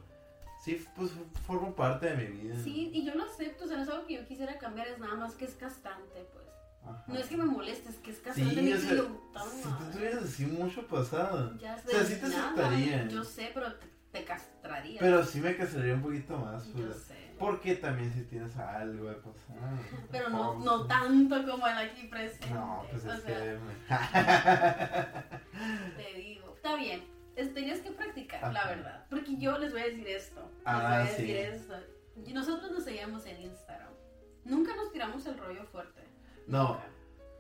sí, pues forma parte de mi vida. Sí, y yo lo acepto, o sea, no es algo que yo quisiera cambiar, es nada más que es castrante, pues. Ajá. No es que me moleste, es que es castrante. Sí, o sea, si tú tuvieras así mucho pasado. Ya o sea, sí te nada, aceptaría. Yo sé, pero te, te castraría. Pero sí me casaría un poquito más, yo pues. sé. Porque también si tienes algo de pasado. Pero no, Oh, no tanto como el aquí presente. No, pues o es sea, que. te digo. Está bien. tenías que practicar, la verdad. Porque yo les voy a decir esto. Les Ah, voy a decir sí. esto. Y nosotros nos seguíamos en Instagram. Nunca nos tiramos el rollo fuerte. No. Nunca.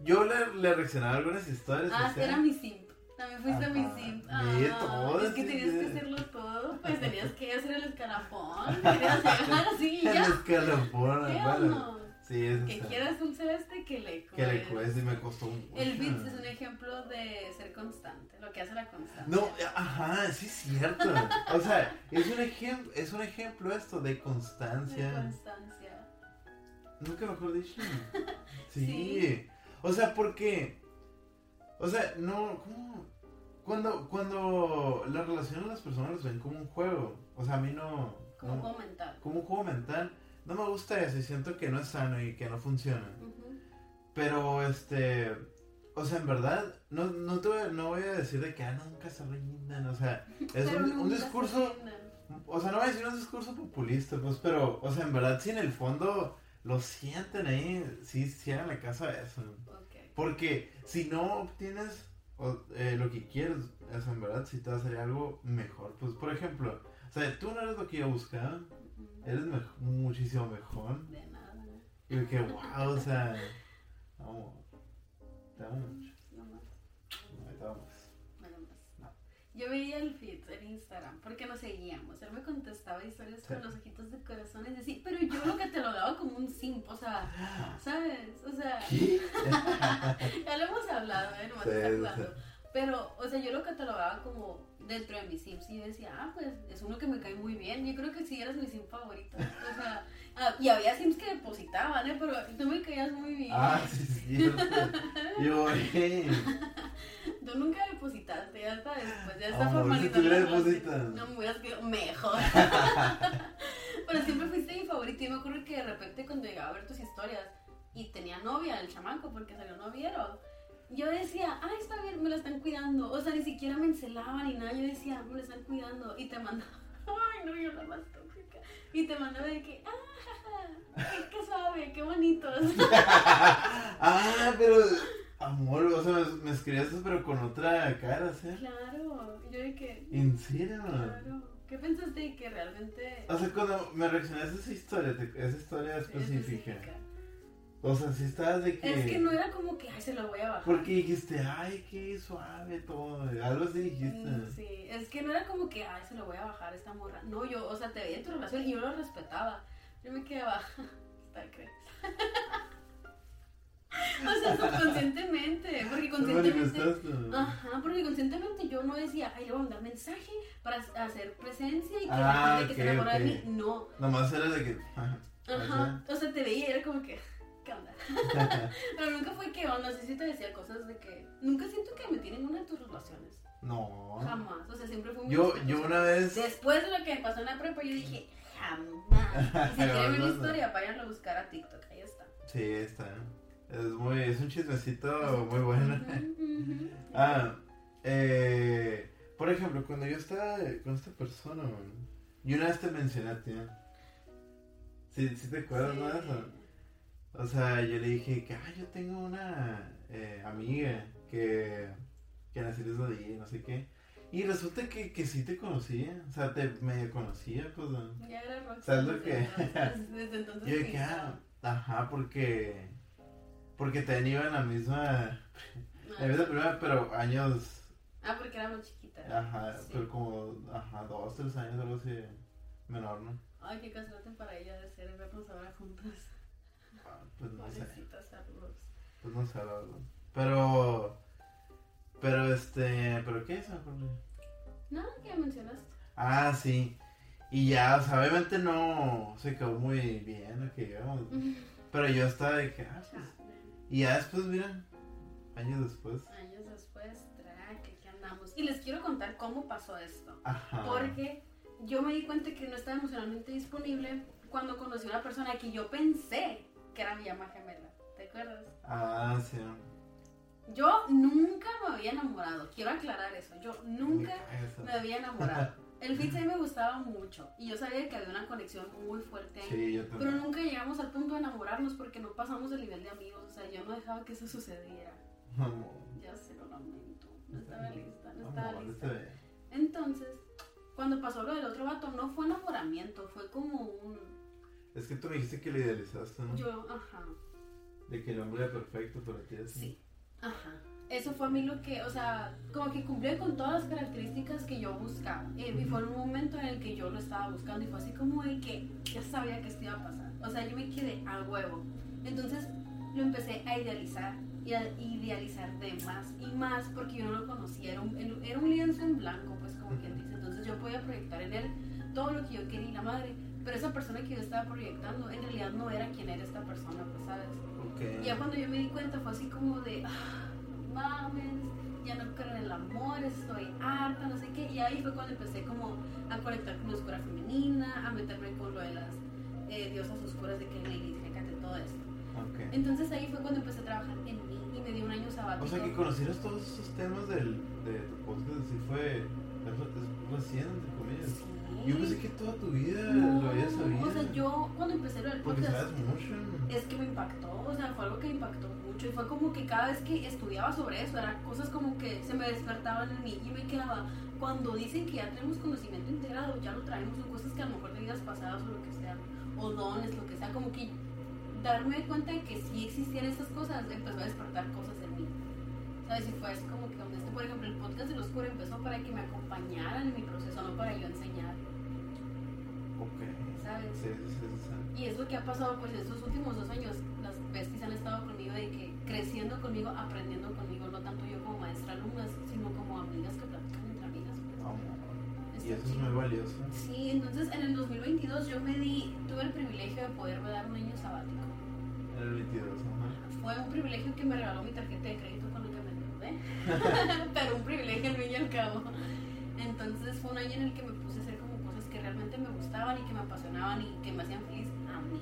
Yo le, le reaccionaba a algunas historias. Ah, o sea, era mi simp. También fuiste mi Ajá. simp. Ve, Ah, todo es que tenías que hacerlo todo. Pues tenías que hacer el escalafón. Tenías que llegar así El escalafón, ¿Qué o bueno. no? Sí, Que quieras un celeste que le Que le cueste. cueste y me costó un. El mucho. Beats es un ejemplo de ser constante, lo que hace la constancia. No, ajá, sí es cierto. O sea, es un ejemplo, es un ejemplo esto de De constancia. constancia. Nunca mejor dicho. Sí. Sí. O sea, porque. O sea, no. ¿Cómo? Cuando, cuando las relaciones de las personas las ven como un juego. O sea, a mí no. Como no- juego mental. como un juego mental. No me gusta eso y siento que no es sano y que no funciona. Ujú. Pero, este. O sea, en verdad, no, no, te voy, no voy a decir de que ah, nunca se rindan. O sea, es un, un se discurso. rindan. O sea, no voy a decir un discurso populista, pues, pero, o sea, en verdad, si en el fondo lo sienten ahí, sí, sí hagan la caso a eso. Ok. Porque si no obtienes o, eh, lo que quieres, o sea, en verdad, si te va a hacer algo mejor. Pues, por ejemplo, o sea, tú no eres lo que yo buscaba, eres mej- muchísimo mejor. De nada. Y yo que, wow, o sea, vamos, te amo mucho. No más. No, te amo. Yo veía el feed en Instagram porque nos seguíamos. Él me contestaba historias Sí. con los ojitos de corazón y decía, pero yo lo que te lo daba como un simp, o sea, ¿sabes? O sea, ya lo hemos hablado, ¿eh? No Sí, sí. Pero, o sea, yo lo catalogaba como dentro de mis sims y yo decía, ah, pues es uno que me cae muy bien. Yo creo que sí eras mi sim favorito. O sea, ah, y había sims que depositaban, ¿eh? Pero tú me caías muy bien. Ah, sí, sí. Yo, eh. Nunca depositaste, ya hasta después, ya está Amor, si formalizado. depositas. No me hubieras quedado mejor. Pero siempre fuiste mi favorito y me acuerdo que de repente cuando llegaba a ver tus historias y tenía novia el chamaco porque salió noviero, yo decía, ay, está bien, me lo están cuidando. O sea, ni siquiera me encelaban ni nada, yo decía, me lo están cuidando. Y te mandaba, ay, no, yo la más tóxica. Y te mandaba de que, ah, qué, qué suave, qué bonitos. Ah, pero. Amor, o sea, me, escribías pero con otra cara, ¿sí? Claro, yo de que, ¿En serio? claro. ¿Qué pensaste de que realmente... O sea, cuando me reaccionaste a esa historia, te- esa historia específica. O sea, si estabas de que. Es que no era como que, ay, se lo voy a bajar. Porque dijiste, ay, qué suave todo. Algo así dijiste. Mm, Sí, es que no era como que, ay, se lo voy a bajar esta morra. No, yo, o sea, te veía en tu relación y yo lo respetaba. Yo me quedaba, ¿está crees? o sea, subconscientemente, porque ¿Te conscientemente... Ajá, porque conscientemente yo no decía, ay, le voy a mandar mensaje para hacer presencia y que Ah, la gente que se enamora de mí. No, Nomás era de que. ajá, ajá, o sea, te veía y era como que, ¿qué onda? Pero nunca fue que onda, sí, sí te decía cosas de que, nunca siento que me tienen una de tus relaciones. No. Jamás, o sea, siempre fue muy Yo, yo una vez. Después de lo que me pasó en la prepa, yo dije, jamás. Y si quieren ver no. historia, vayan a buscar a TikTok, ahí está. Sí, está. Es muy. Es un chismecito muy bueno. Ah, eh, por ejemplo, cuando yo estaba con esta persona, man, yo una vez te mencioné a ti. ¿Sí, sí te acuerdas Sí. no, de eso? O sea, yo le dije que, ah, yo tengo una eh, amiga que, que nació día y no sé qué. Y resulta que, que sí te conocía, o sea, te medio conocía, pues. ¿no? Ya era rockstar ¿Sabes lo desde que? entonces- Desde entonces. Yo de que, ah, ajá, porque, porque también iba en la misma, en la misma primera, pero años Ah, porque era muy chiquita. Ajá, Sí. pero como, ajá, dos, tres años, algo así, menor, ¿no? Ay, qué castrate para ella de ser vernos ahora juntas. Ah, Pues no sé, saludos. pues no sé. Pero, pero este, ¿pero qué es? Nada, que mencionaste. Ah, sí, y ya, o sea, obviamente no se quedó muy bien lo que digamos, pero yo estaba de que, ah, pues, y ya después, mira, años después, Años después, tra, que aquí andamos. Y les quiero contar cómo pasó esto. ajá, Porque yo me di cuenta que no estaba emocionalmente disponible cuando conocí a una persona que yo pensé que era mi llama gemela. ¿Te acuerdas? ah, sí, Yo nunca me había enamorado. Quiero aclarar eso. Yo nunca me había enamorado. El fit a mí me gustaba mucho. Y yo sabía que había una conexión muy fuerte ahí. Sí, yo Pero también. nunca llegamos al punto de enamorarnos porque no pasamos el nivel de amigos. O sea, yo no dejaba que eso sucediera. Amor, Ya se lo lamento. No estaba lista, no estaba amor, lista. Entonces, cuando pasó lo del otro vato, no fue enamoramiento, fue como un. Es que tú me dijiste que le idealizaste, ¿no? Yo, ajá, De que el hombre era perfecto para ti. así. sí, ajá. Eso fue a mí lo que, o sea, como que cumplió con todas las características que yo buscaba. Eh, Y fue un momento en el que yo lo estaba buscando y fue así como de que ya sabía que esto iba a pasar. O sea, yo me quedé a huevo. Entonces lo empecé a idealizar y a idealizar de más y más porque yo no lo conocía. Era un, era un lienzo en blanco, pues como quien dice. Entonces yo podía proyectar en él todo lo que yo quería y la madre. Pero esa persona que yo estaba proyectando en realidad no era quien era esta persona, pues sabes. Ok. Y ya cuando yo me di cuenta fue así como de, ah, mames, ya no creo en el amor, estoy harta, no sé qué. Y ahí fue cuando empecé como a conectar con la oscura femenina, a meterme con lo de las eh, diosas oscuras de que en la iglesia cante todo esto. Ok. Entonces ahí fue cuando empecé a trabajar en mí y me di un año sabático. O sea, que conocieras todos esos temas del, de tu podcast, así fue. Recién, entre comillas. Sí. Yo pensé que toda tu vida No, lo habías sabido. O sea, yo cuando empecé lo del podcast, es que me impactó, o sea, fue algo que me impactó mucho y fue como que cada vez que estudiaba sobre eso, eran cosas como que se me despertaban en mí y me quedaba, cuando dicen que ya tenemos conocimiento integrado, ya lo traemos, son cosas que a lo mejor de vidas pasadas o lo que sea, o dones, lo que sea, como que darme cuenta de que sí existían esas cosas, empezó a despertar cosas en mí. ¿Sabes? Y fue así como que, donde este, por ejemplo, el podcast de los oscuro empezó para que me acompañaran en mi proceso, no para yo enseñar. Ok. ¿sabes? Sí, sí, sí. Y es lo que ha pasado pues estos últimos dos años. Las besties han estado conmigo de que creciendo conmigo, aprendiendo conmigo, no tanto yo como maestra alumnas, sino como amigas que platican entre amigas. pues. Y eso es muy valioso. Sí, entonces en el 2022 yo me di, tuve el privilegio de poderme dar un año sabático. En el 22, ajá. Fue un privilegio que me regaló mi tarjeta de crédito con el que me endeudé. Pero un privilegio al fin y al cabo. Entonces fue un año en el que me puse a hacer realmente me gustaban y que me apasionaban y que me hacían feliz a mí.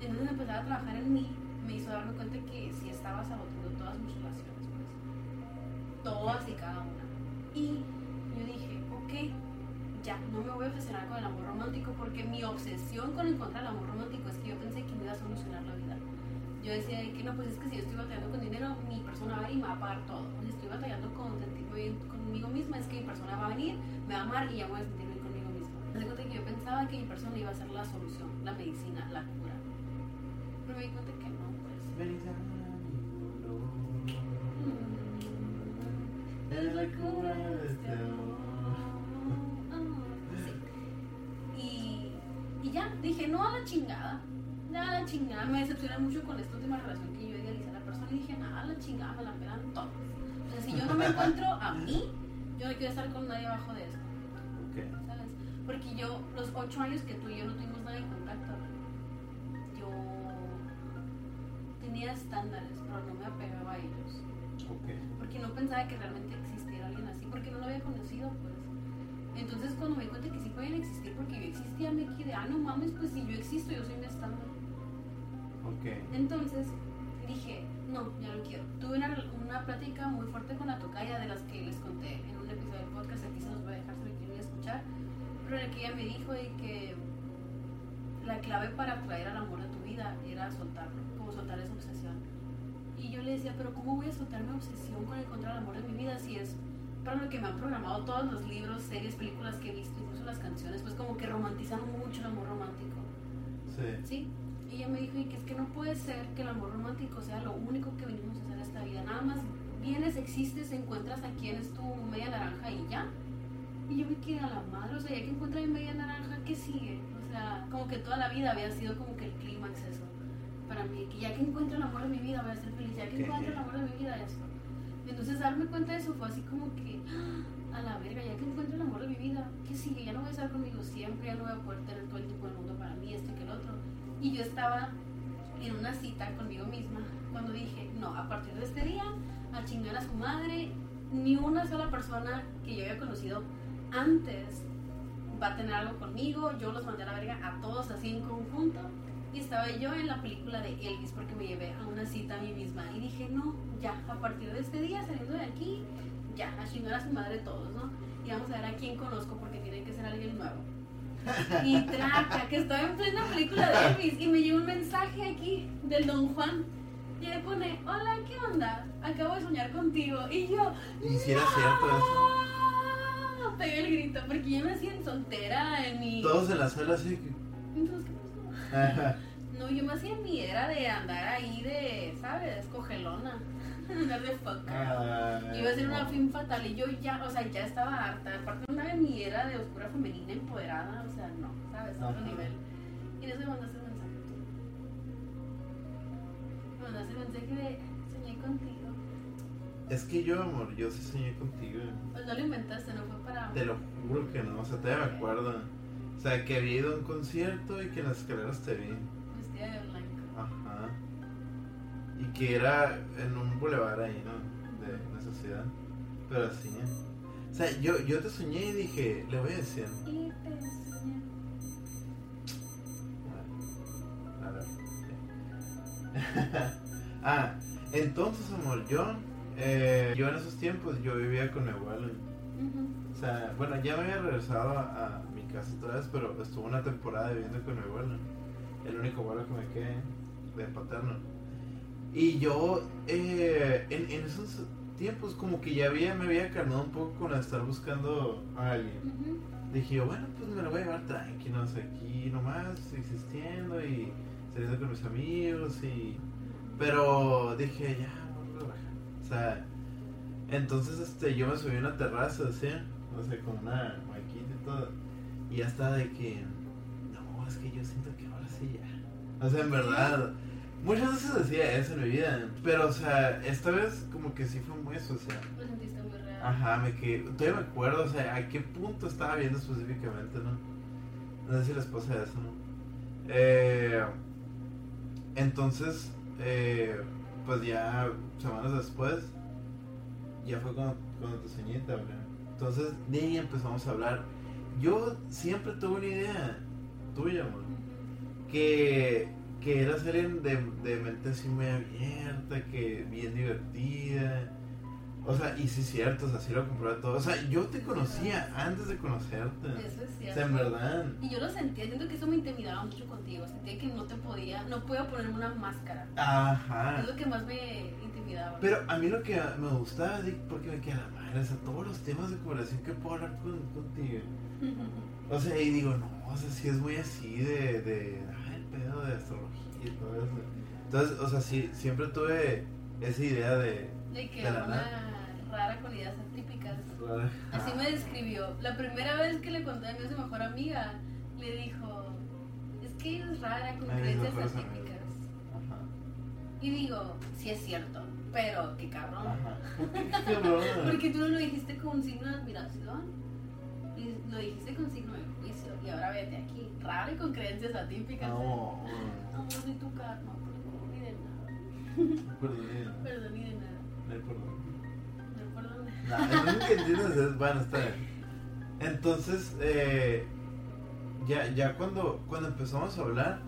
Entonces empezar a trabajar en mí me hizo darme cuenta que sí estaba saboteando todas mis relaciones, pues. Todas y cada una. Y yo dije, ok, ya, no me voy a obsesionar con el amor romántico porque mi obsesión con encontrar el amor romántico es que yo pensé que me iba a solucionar la vida. Yo decía de que no, pues es que si yo estoy batallando con dinero, mi persona va a venir y me va a pagar todo. Si estoy batallando con sentirme bien conmigo misma, es que mi persona va a venir, me va a amar y ya voy a sentir bien conmigo misma. Me di cuenta que yo pensaba que mi persona iba a ser la solución, la medicina, la cura. Pero me di cuenta que no, pues. Es la cura de este amor. Sí. Y, y ya, dije, no a la chingada. No a la chingada. Me decepcioné mucho con esta última relación que yo idealicé a la persona y dije, nada, a la chingada, me la pegan todas. O sea, si yo no me encuentro a mí, yo no quiero estar con nadie abajo de esto. Porque yo, los ocho años que tú y yo no tuvimos nada en contacto, yo tenía estándares, pero no me apegaba a ellos. Ok. Porque no pensaba que realmente existiera alguien así, porque no lo había conocido, pues. Entonces, cuando me di cuenta que sí pueden existir, porque yo existía, me quedé, ah, no mames, pues si yo existo, yo soy mi estándar. Entonces, dije, no, ya lo quiero. Tuve una, una plática muy fuerte con la tocaya de las que les conté en un episodio del podcast, aquí se los voy a dejar si lo quieren escuchar, pero en el que ella me dijo de que la clave para atraer al amor de tu vida era soltarlo, como soltar esa obsesión. Y yo le decía, pero ¿cómo voy a soltar mi obsesión con encontrar el amor de mi vida si es para lo que me han programado todos los libros, series, películas que he visto, incluso las canciones, pues como que romantizan mucho el amor romántico. Sí. ¿sí? Y ella me dijo y que es que no puede ser que el amor romántico sea lo único que venimos a hacer en esta vida. Nada más vienes, existes, encuentras a quien es tu media naranja y ya. Y yo me quedé a la madre, o sea, ya que encuentra mi media naranja, ¿qué sigue? O sea, como que toda la vida había sido como que el clímax eso. Para mí, que ya que encuentro el amor de mi vida voy a ser feliz, ya que encuentro el amor de mi vida esto. Entonces darme cuenta de eso fue así como que, ¡ah! a la verga, ya que encuentro el amor de mi vida, ¿qué sigue? Ya no voy a estar conmigo siempre, ya no voy a poder tener todo el tiempo del mundo para mí, esto y que el otro. Y yo estaba en una cita conmigo misma cuando dije, no, a partir de este día, a chingar a su madre, ni una sola persona que yo había conocido antes va a tener algo conmigo, yo los mandé a la verga a todos así en conjunto. Y estaba yo en la película de Elvis porque me llevé a una cita a mí misma. Y dije, no, ya, a partir de este día, saliendo de aquí, ya, a chingar a su madre todos, ¿no? Y vamos a ver a quién conozco porque tiene que ser alguien nuevo. Y traca, que estaba en plena película de Elvis y me llegó un mensaje aquí del Don Juan. Y le pone, hola, ¿qué onda? Acabo de soñar contigo. Y yo, ¿Y si era? El grito porque yo me hacía en soltera en mi... Todos en la sala así que. Entonces, ¿qué pasó? No, yo me hacía en mi era de andar ahí de, ¿sabes? Cogelona. Andar de fuck. Ay, Iba a ser una fin fatal y yo ya, o sea, ya estaba harta. Aparte, una de mi era de oscura femenina empoderada, o sea, no, ¿sabes? A otro Ajá. nivel. Y en eso me mandaste el mensaje. Me mandaste el mensaje de soñé contigo. Es que yo, amor, yo sí soñé contigo. Pues no lo inventaste, no fue para. Te lo juro que no, o sea, todavía me acuerdo. O sea, que había ido a un concierto y que en las escaleras te vi. Vestida de blanco. Ajá. Y que era en un bulevar ahí, ¿no? De necesidad. Pero así. ¿eh? O sea, yo, yo te soñé y dije, le voy a decir. Y te soñé. A ver. ah, entonces, amor, yo, eh, yo en esos tiempos, yo vivía con mi abuelo. O sea, bueno, ya me había regresado a, a mi casa otra vez, pero estuve una temporada viviendo con mi abuelo. El único abuelo que me quedé de paterno. Y yo, eh, en, en esos tiempos, como que ya había, me había calmado un poco con estar buscando a alguien. Ujú. Dije yo, bueno, pues me lo voy a llevar tranquilo, aquí nomás, existiendo y saliendo con mis amigos y... Pero dije, ya, sea, entonces este, yo me subí a una terraza, así, no sé, con una maquita y todo. Y ya estaba de que, es que yo siento que ahora sí ya. O sea, en verdad, muchas veces decía eso en mi vida, pero, o sea, esta vez como que sí fue muy social. Lo sentiste muy real. Ajá, me que todavía me acuerdo, o sea, a qué punto estaba viendo específicamente, ¿no? No sé si les pasa eso, ¿no? Eh, entonces, eh, pues ya semanas después, ya fue cuando, cuando tu ceñita, ¿verdad? Entonces, de empezamos a hablar. Yo siempre tuve una idea tuya, amor, que, que era ser de, de mente así muy abierta, que bien divertida. O sea, y sí es cierto, o sea, sí lo comprobé todo. O sea, yo te conocía antes de conocerte. Eso es O cierto. sea, en verdad. Y yo lo sentía, siento que eso me intimidaba mucho contigo. Sentía que no te podía, no podía ponerme una máscara. Ajá. Es lo que más me intimidaba. Pero a mí lo que me gustaba, porque me queda madre, o sea, todos los temas de conversación que puedo hablar con, contigo. O sea, y digo, no, o sea, sí es muy así de, de, ay, el pedo de astrología y todo eso. Entonces, o sea, sí, siempre tuve esa idea de... De que era una rara con ideas atípicas. Así me describió. La primera vez que le conté a mi mejor amiga, le dijo, es que ella es rara con creencias atípicas. Ajá, Y digo, sí es cierto, pero qué cabrón. Porque tú no lo dijiste con un signo de admiración, y lo dijiste con signo de juicio. Y ahora vete aquí, rara y con creencias atípicas. No, No, ni tu karma, perdón, ni de nada. perdón, Perdón, ni de nada. No hay perdón. No, entiendes eso. Bueno, está bien. Entonces, eh, ya, ya cuando, cuando empezamos a hablar,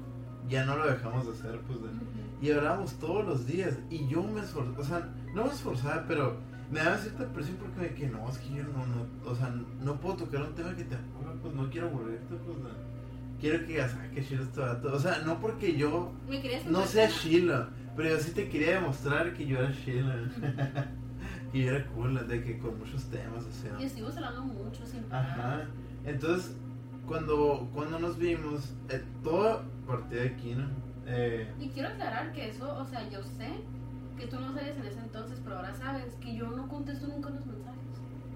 ya no lo dejamos de hacer, pues, de- y hablábamos todos los días. Y yo me esforzaba, o sea, no me esforzaba, pero me daba cierta presión porque me que no, es que yo no, no, o sea, no puedo tocar un tema que te aburra, pues no quiero aburrirte, pues, no. quiero que digas, ah, que chido este vato. O sea, no porque yo no sea Sheila, pero yo sí te quería demostrar que yo era Sheila. que yo era cool, de que con muchos temas, así, ¿no? Y estuvimos hablando mucho sin parar. Ajá. Entonces, cuando, cuando nos vimos, eh, todo partía de aquí, ¿no? Eh, Y quiero aclarar que eso, o sea, yo sé que tú no sabías en ese entonces, pero ahora sabes que yo no contesto nunca los mensajes.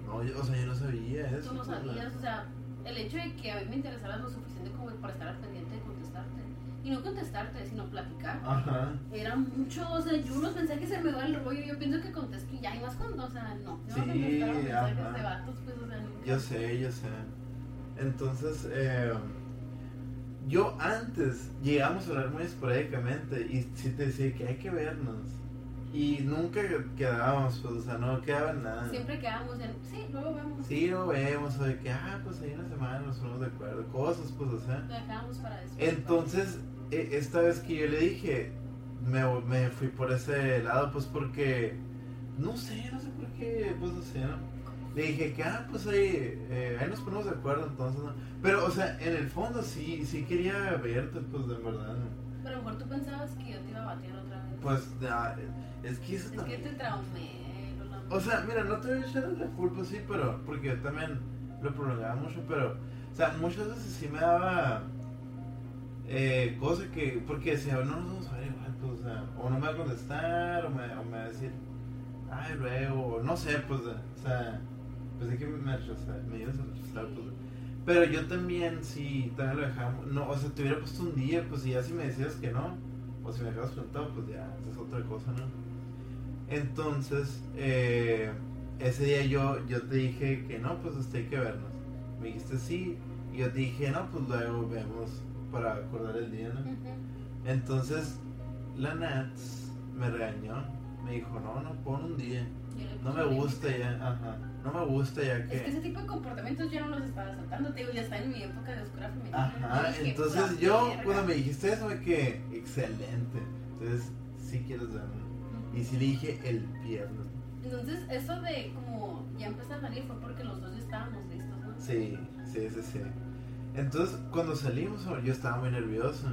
no, yo- o sea, yo no sabía eso. Tú no pues, sabías, o sea, el hecho de que a mí me interesaras lo suficiente como para estar al pendiente. Y no contestarte, sino platicar. Ajá. Era mucho, o sea, yo unos mensajes se me va el rollo, yo pienso que contesto y ya, y más cuando, o sea, no, no Sí, mensajes de vatos, pues, o sea, nunca. Yo sé, yo sé. Entonces, eh, yo antes llegamos a hablar muy esporádicamente y sí te decía que hay que vernos. Y nunca quedábamos, pues, o sea, no quedaba en nada. Siempre quedamos en, sí, luego vemos. Sí, lo vemos, o de que, ah, pues ahí una semana nos ponemos de acuerdo, cosas, pues, o sea. Lo dejábamos para después. Entonces, e- esta vez que yo le dije, me, me fui por ese lado, pues porque, no sé, no sé por qué, pues o sea, ¿no? Le dije que, ah, pues ahí, eh, ahí nos ponemos de acuerdo, entonces, ¿no? Pero, o sea, en el fondo sí, sí quería verte, pues de verdad, ¿no? Pero a lo mejor tú pensabas que yo te iba a batear otra vez. Pues, ah, es que eso es que también. te traumé. O sea, mira, no te voy a echar la culpa, sí, pero, porque yo también lo prolongaba mucho, pero, o sea, muchas veces sí me daba eh, cosa que, porque decía, no nos vamos a ver igual, pues, o sea, o no me va a contestar, o me, o me va a decir, ay, luego, no sé, pues, o sea, pues es que me rechazar, me ibas a rechazar, pues, pero yo también, sí, también lo dejaba, no, o sea, te hubiera puesto un día, pues, y ya si me decías que no, o si me dejabas plantado, pues ya, esa es otra cosa, ¿no? Entonces, eh, ese día yo, yo te dije que no, pues este, hay que vernos. Me dijiste sí, y yo te dije, no, pues luego vemos para acordar el día, ¿no? Entonces, la Nats me regañó, me dijo, no, no, pon un día. No me gusta ya, ajá, no me gusta ya Es que ese que... tipo de comportamientos yo no los estaba saltando, te digo, ya está en mi época de oscura femenina. Ajá, dije, entonces "Pura yo verga". cuando me dijiste eso me quedé excelente. Entonces, sí quieres verme. Y sí le dije el viernes. Entonces, eso de como ya empezar a salir fue porque los dos estábamos listos, ¿no? Sí, sí, sí, sí. Entonces, cuando salimos, yo estaba muy nervioso.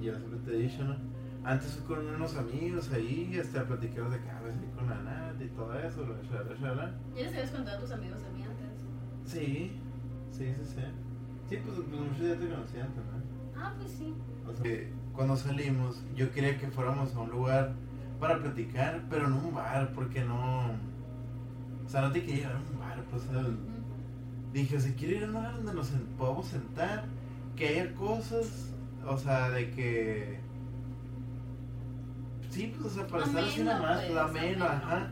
Ya siempre te he dicho, ¿no? Antes fui con unos amigos ahí, este, a platicar de cabeza y con la Nat y todo eso, bla, bla, bla. Ya les habías contado a tus amigos de mí antes. Sí, sí, sí, sí. Sí, pues, pues muchos ya te conocían también. Ah, pues sí. O sea, que cuando salimos, yo quería que fuéramos a un lugar para platicar, pero no un bar, porque no. O sea, no te quería llevar a un bar, pues. Dije, si quiero ir a un lugar donde nos podamos sentar, que haya cosas o sea, de que. Sí, pues, o sea, para estar así nada más, pues, la ameno. ajá.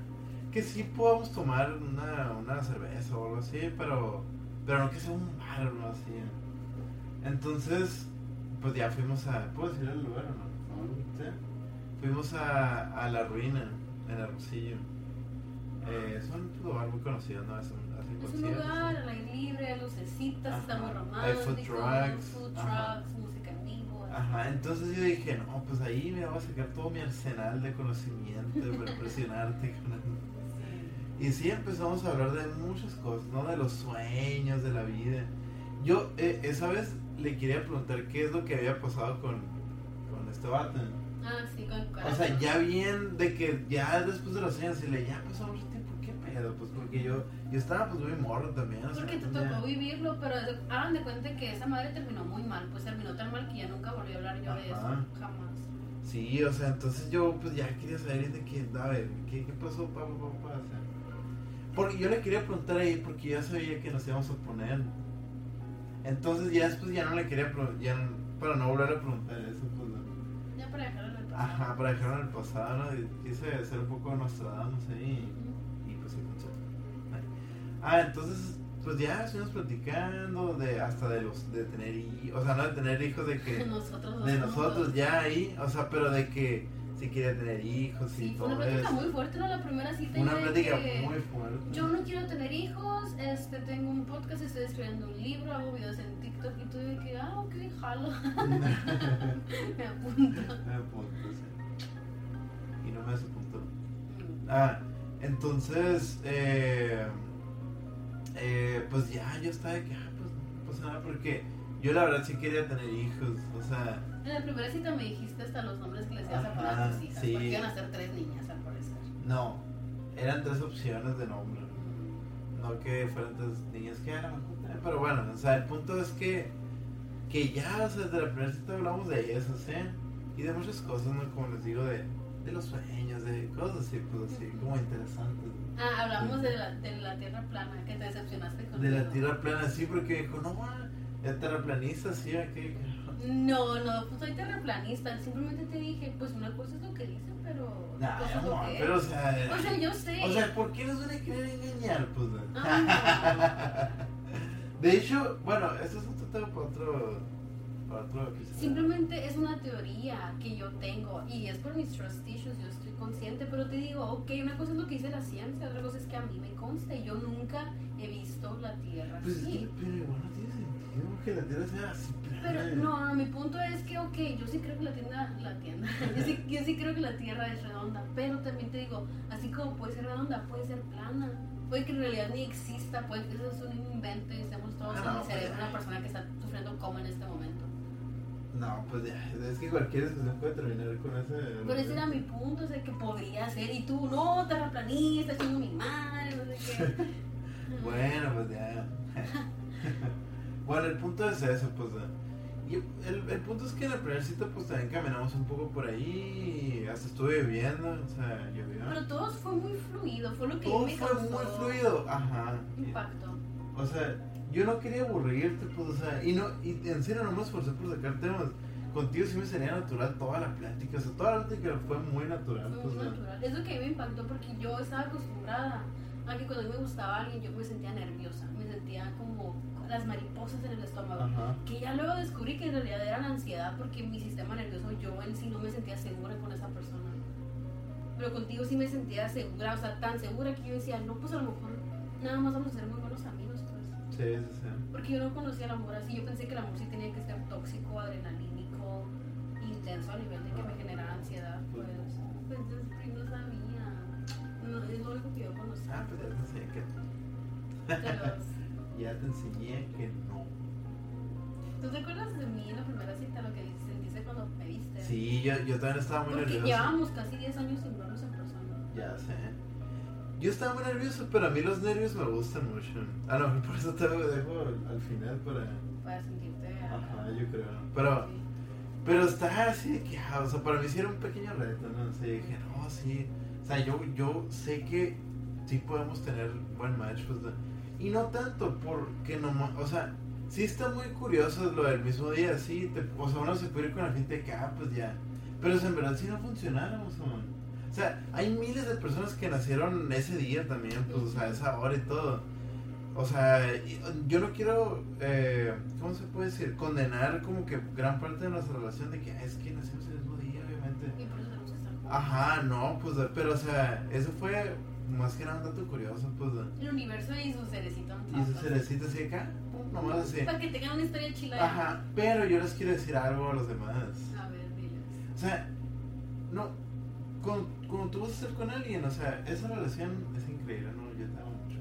Que sí podamos tomar una, una cerveza o algo así, pero. Pero no que sea un bar o algo así. Entonces, pues ya fuimos a. ¿Puedo decir el lugar o no? Sí. Fuimos a, a La Ruina, en Hermosillo. Eh, es un lugar muy conocido, ¿no? Es un, hacen Es un conciertos, lugar al aire libre, lucecitas, está muy Ajá. romántico. Food trucks, Food ajá. trucks, música en vivo. Ajá, entonces yo dije, no, pues ahí me voy a sacar todo mi arsenal de conocimiento para impresionarte. Sí. Y sí, empezamos a hablar de muchas cosas, ¿no? De los sueños, de la vida. Yo eh, esa vez le quería preguntar qué es lo que había pasado con, con este vato. Ah, sí, con O sea, ya bien de que ya después de los años, y le ya pasó mucho tiempo, ¿qué pedo? Pues porque yo, yo estaba pues muy morro también. o sea, Porque te tocó vivirlo, pero hagan de cuenta que esa madre terminó muy mal. Pues terminó tan mal que ya nunca volví a hablar yo de eso. Jamás. Sí, o sea, entonces yo pues ya quería saber de que, a ver, ¿qué, qué pasó, papá, papá? O sea, porque yo le quería preguntar ahí porque ya sabía que nos íbamos a poner. Entonces ya después ya no le quería ya para no volver a preguntar eso, Ajá, para dejarlo en el pasado, ¿no? Quise ser un poco Nostradamus ahí y, y pues sí funcionó. Ah, entonces, pues ya estuvimos platicando de hasta de los, de tener hijos, o sea, no de tener hijos de que... Nosotros de juntos. nosotros ya ahí, o sea, pero de que si quería tener hijos y fue una todo plática eso. muy fuerte, ¿no? La primera cita. Una plática muy fuerte. Yo no quiero tener hijos, este, tengo un podcast, estoy escribiendo un libro, hago videos en TikTok y tú de que, ah, ok, jalo. Me apunto. Me apunto, sí. Y no me desapuntó. Mm. Ah, entonces, eh, eh, pues ya, yo estaba de que, ah, pues no pasa nada, porque yo la verdad sí quería tener hijos, o sea, En la primera cita me dijiste hasta los nombres que les ibas a poner a tus hijas, sí. porque iban a ser tres niñas al parecer. no, eran tres opciones de nombre. No que fueran tres niñas que eran pero bueno, o sea, el punto es que, que ya, o sea, desde la primera cita hablamos de eso, ¿sí? Y de muchas cosas, ¿no? Como les digo, de, de los sueños, de cosas así, pues así, como interesantes. Ah, hablamos de la, de la tierra plana, que te decepcionaste con De la tierra plana, sí, porque dijo, no, ah, el terraplanista, sí, aquí. No, no, pues soy terraplanista. Simplemente te dije, pues una cosa es lo que dicen, pero. Nah, es lo amor, que pero o sea, O sea, yo sé. o sea, ¿por qué nos van a querer engañar? Pues, no? Ah, de hecho, bueno, eso es otro tema para otro, para otro. Simplemente es una teoría que yo tengo y es por mis trust issues, yo estoy consciente, pero te digo, ok, una cosa es lo que dice la ciencia, otra cosa es que a mí me consta y yo nunca he visto la Tierra Pues es así. que, pero igual no tiene sea así plana. Pero no, mi punto es que, ok, yo sí creo que la tienda, la tienda, yo sí, yo sí creo que la Tierra es redonda, pero también te digo, así como puede ser redonda, puede ser plana. Puede que en realidad ni exista, puede que eso es un invento y estemos todos Ah, en no, el cerebro pues de una persona que está sufriendo coma en este momento. No, pues ya, es que cualquier discusión puede terminar con ese. Pero ese era mi punto, o sea, que podría ser, y tú, no, terraplanista, chingo mi madre, no sé qué. Bueno, pues ya. bueno, el punto es eso, pues. eh, Y el, el punto es que en la primera cita, pues también caminamos un poco por ahí. Hasta estuve viviendo, o sea, llovió. Pero todo fue muy fluido, fue lo que Todo me fue causó muy fluido, ajá. impacto. O sea, yo no quería aburrirte, pues, o sea, y no, y en serio no me esforcé por sacar temas. Contigo sí me sería natural toda la plática, o sea, toda la plática fue muy natural, Fue pues, muy natural. Es lo que a mí me impactó porque yo estaba acostumbrada a que cuando me gustaba alguien yo me sentía nerviosa, me sentía como las mariposas en el estómago. Ajá. Que ya luego descubrí que en realidad era la ansiedad porque mi sistema nervioso, yo en sí no me sentía segura con esa persona. Pero contigo sí me sentía segura, o sea, tan segura que yo decía, no, pues a lo mejor nada más vamos a ser muy buenos amigos, pues. Sí, sí, sí. Porque yo no conocía el amor así, yo pensé que el amor sí tenía que ser tóxico, adrenalínico, intenso a nivel de que me generara ansiedad, pues. Pues yo no sabía. No, es lo único que yo conocía. Ah, pues ya te enseñé que, los- ya te enseñé que no. ¿Tú te acuerdas de mí en la primera cita, lo que sentiste cuando me viste? Sí, yo, yo también estaba muy Porque nervioso. llevábamos casi 10 años sin vernos en persona. Ya sé. Yo estaba muy nervioso, pero a mí los nervios me gustan mucho. A lo mejor por eso te lo dejo al, al final para... Para sentirte. Ajá, yo creo. Pero, Sí. pero está así de que, ah, o sea, para mí sí era un pequeño reto, ¿no? O sea, dije, no, sí. O sea, yo, yo sé que sí podemos tener buen match, pues, y no tanto porque no, o sea, sí está muy curioso lo del mismo día, sí. Te, o sea, uno se puede ir con la gente de que, ah, pues ya. Pero si en verdad sí no funcionáramos, O sea, hay miles de personas que nacieron ese día también, pues, o sea, esa hora y todo. O sea, yo no quiero, eh, ¿cómo se puede decir? Condenar como que gran parte de nuestra relación de que es que nacimos el mismo día, obviamente. Ajá, no, pues, pero o sea, eso fue más que nada un dato curioso, pues. El universo y su cerecita. Y su cerecita así acá, nomás así. Para que tengan una historia chila. Ajá, pero yo les quiero decir algo a los demás. A ver, diles. O sea, no, cuando, tú vas a estar con alguien, o sea, esa relación es increíble, ¿no? Yo te amo mucho.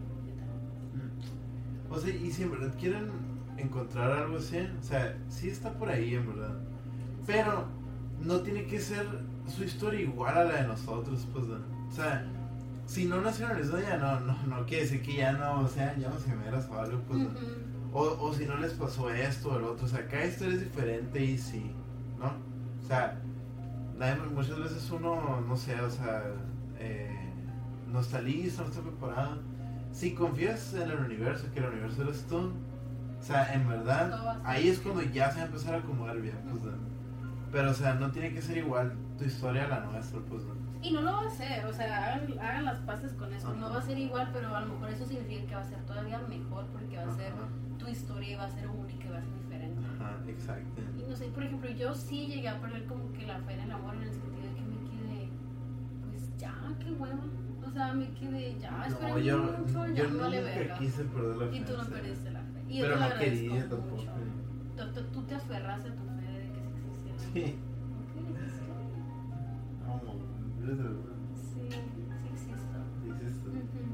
Mm. O sea, y si en verdad quieren encontrar algo así, o sea, sí está por ahí, en verdad. Pero no tiene que ser su historia igual a la de nosotros, pues. O sea, si no nacieron el mismo no, no, no quiere decir que ya no, o sea, ya no se meras o algo, pues. o, o si no les pasó esto o el otro, o sea, cada historia es diferente y sí, ¿no? O sea, muchas veces uno, no sé, o sea, eh, no está listo, no está preparado. Si confías en el universo, que el universo eres tú, o sea, en verdad, ahí es cuando ya se va a empezar a acomodar bien, pues. Pero, o sea, no tiene que ser igual tu historia a la nuestra, pues. Y no lo va a hacer, o sea, hagan, las paces con eso. No va a ser igual, pero a lo mejor eso significa que va a ser todavía mejor porque va a ser tu historia y va a ser única y va a ser diferente. Ajá, exacto. Y no sé, por ejemplo, yo sí llegué a perder como que la fe en el amor en el sentido de que me quedé, pues ya, qué hueva. O sea, me quedé, ya, esperé no, yo, mucho, ya yo no vale verga. quise perder la fe. Y tú no perdiste la fe. Y pero no quería tampoco. Tú, tú, te aferraste a tu fe de que sí existiera. Sí. Sí, sí existo.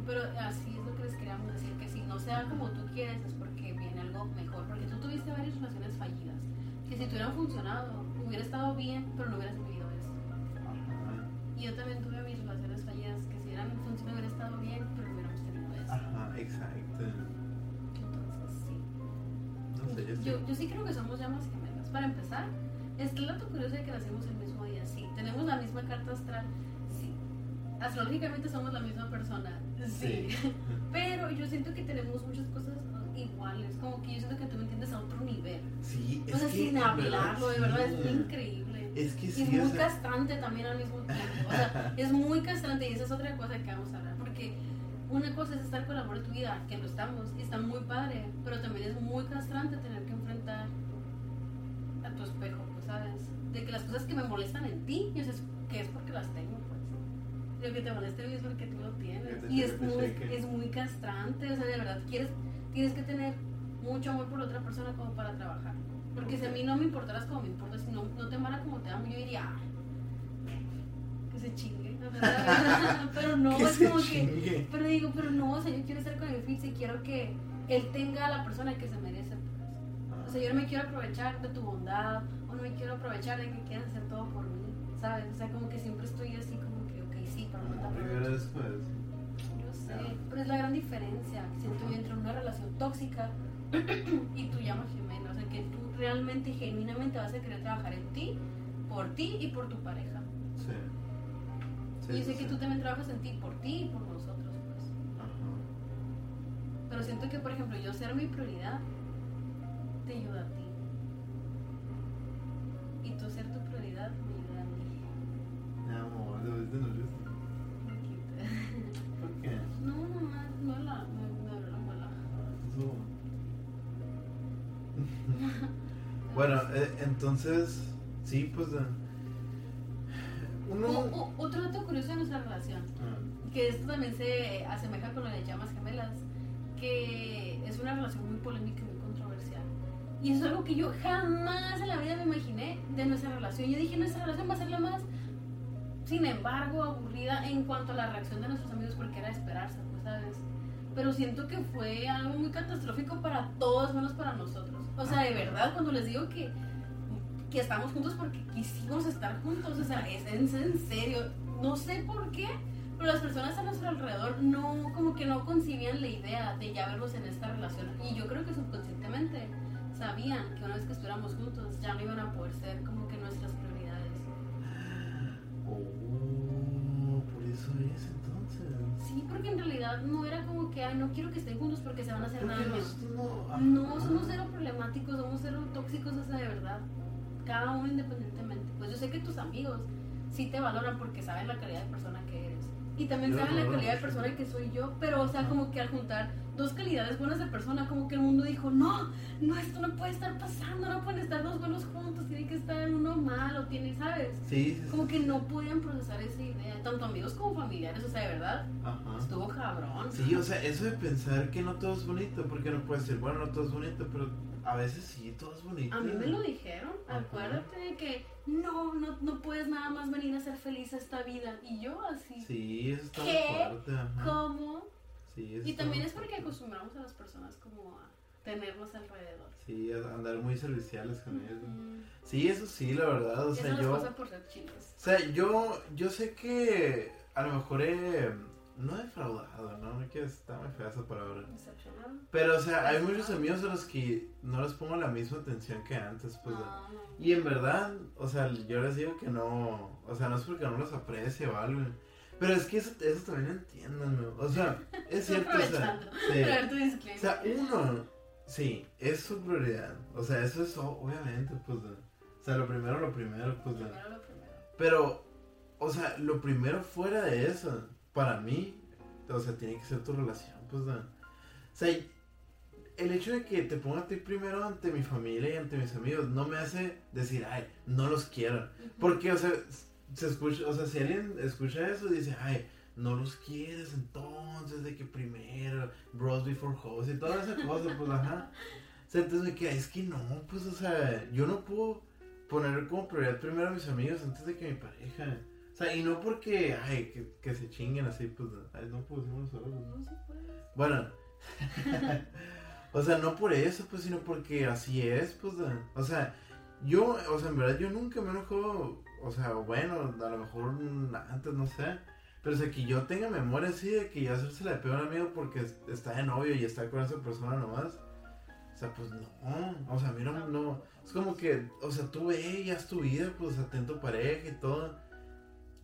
Pero así es lo que les queríamos decir, que si no sea como tú quieres es porque viene algo mejor, porque tú tuviste varias relaciones fallidas, que si hubieran funcionado, hubiera estado bien, pero no hubieras vivido esto. Y yo también tuve mis relaciones fallidas, que si hubieran funcionado hubiera estado bien, pero no hubiéramos tenido esto. Ajá, exacto. Entonces sí. No sé, yo, yo, yo sí creo que somos llamas gemelas. Para empezar, es que el dato curioso de que nacemos el mismo día, sí. Tenemos la misma carta astral, astrológicamente somos la misma persona, sí. Pero yo siento que tenemos muchas cosas iguales, como que yo siento que tú me entiendes a otro nivel. Sí, es o sea, sin hablarlo, de verdad, es muy increíble. Es que sí. Y es muy castrante también al mismo tiempo. O sea, es muy castrante y esa es otra cosa que vamos a hablar, porque una cosa es estar con el amor de tu vida, que lo estamos, y está muy tienes que tener mucho amor por otra persona como para trabajar. Porque si a mí no me importaras como me importas, si no, no te amara como te amo, yo diría, que se chingue. pero no, es como que, pero digo, pero no, o sea, yo quiero estar con el Fitz y quiero que él tenga a la persona que se merece. Pues. O sea, yo no me quiero aprovechar de tu bondad, o no me quiero aprovechar de que quieras hacer todo por mí, ¿sabes? O sea, como que siempre estoy así Primero después. Yo sé, pero es la gran diferencia siento yo entre una relación tóxica y tu llama gemela. O sea, que tú realmente, genuinamente vas a querer trabajar en ti, por ti y por tu pareja. Sí. y yo sé que tú también trabajas en ti, por ti y por nosotros, pues. Pero siento que, por ejemplo, yo ser mi prioridad te ayuda a ti. Y tú ser tu prioridad me ayuda a mí. Mi amor, no bueno, eh, entonces, sí, pues... Eh, otro dato curioso de nuestra relación, ah. que esto también se asemeja con lo de llamas gemelas, que es una relación muy polémica y muy controversial. Y eso es algo que yo jamás en la vida me imaginé de nuestra relación. Yo dije, nuestra relación va a ser la más, sin embargo, aburrida en cuanto a la reacción de nuestros amigos, porque era esperarse, pues, ¿sabes? Pero siento que fue algo muy catastrófico para todos, menos para nosotros. O sea, de verdad, cuando les digo que, que estamos juntos porque quisimos estar juntos, o sea, es en, serio. No sé por qué, pero las personas a nuestro alrededor no, como que no concibían la idea de ya verlos en esta relación. Y yo creo que subconscientemente sabían que una vez que estuviéramos juntos ya no iban a poder ser como que nuestras prioridades. Oh, por eso es. Sí, porque en realidad no era como que, ay, no quiero que estén juntos porque se van a hacer daño. no. No, somos cero problemáticos, somos cero tóxicos, o sea, de verdad. Cada uno independientemente. Pues yo sé que tus amigos sí te valoran porque saben la calidad de persona que eres. Y también Yo saben la calidad de persona que soy yo. Pero, o sea, como que al juntar dos calidades buenas de persona, como que el mundo dijo, no, no, esto no puede estar pasando, no pueden estar dos buenos juntos, tiene que estar uno malo, tiene, ¿sabes? Sí. Como que no podían procesar esa idea, tanto amigos como familiares, o sea, de verdad, Ajá. estuvo cabrón. Sí, o sea, eso de pensar que no todo es bonito, porque no puedes decir, bueno, no todo es bonito, pero a veces sí, todo es bonito. A mí me lo dijeron, Ajá. acuérdate de que no, no, no puedes nada más venir a ser feliz a esta vida. Y yo así, Sí, eso está ¿Qué? fuerte. ¿cómo? Sí, Y también es porque acostumbramos a las personas como a tenernos alrededor. Sí, a andar muy serviciales con ellos. Mm, Sí, eso sí, la verdad, o Eso sea, nos yo... pasa por ser chinos. O sea, yo, yo sé que a lo mejor he... No defraudado, ¿no? No quiero está muy fea esa palabra. Pero, o sea, hay muchos amigos a los que no les pongo la misma atención que antes, pues. de- No, no. Y en verdad, o sea, yo les digo que no, o sea, no es porque no los aprecie o algo. Pero es que eso, eso también entiendan, ¿no? O sea, es cierto, o sea, sí. O sea, uno, sí, es su prioridad. O sea, eso es obviamente, pues, o sea, lo primero, lo primero, pues, de- Primero lo primero. pero, o sea, lo primero fuera de eso, para mí, o sea, tiene que ser tu relación, pues, o sea, el hecho de que te ponga a ti primero ante mi familia y ante mis amigos no me hace decir, ay, no los quiero. Porque, o sea, se escucha, o sea, si alguien escucha eso y dice, ay, no los quieres entonces, de que primero, bros before hoes y toda esa cosa, pues, ajá. O sea, entonces me queda, es que no, pues, o sea, yo no puedo poner como prioridad primero a mis amigos antes de que mi pareja. O sea, y no porque, ay, que, que se chinguen así, pues, ay, no pusimos solos. No se puede. Bueno, o sea, no por eso, pues, sino porque así es, pues, o sea, yo, o sea, en verdad yo nunca me enojo, o sea, bueno, a lo mejor antes, no sé, pero o sea, que yo tenga memoria así de que yo hacerse la peor amigo porque es- está de novio y está con esa persona nomás, o sea, pues no, o sea, a mí no, es como que, o sea, tú ve y haz tu vida, pues, atento pareja y todo,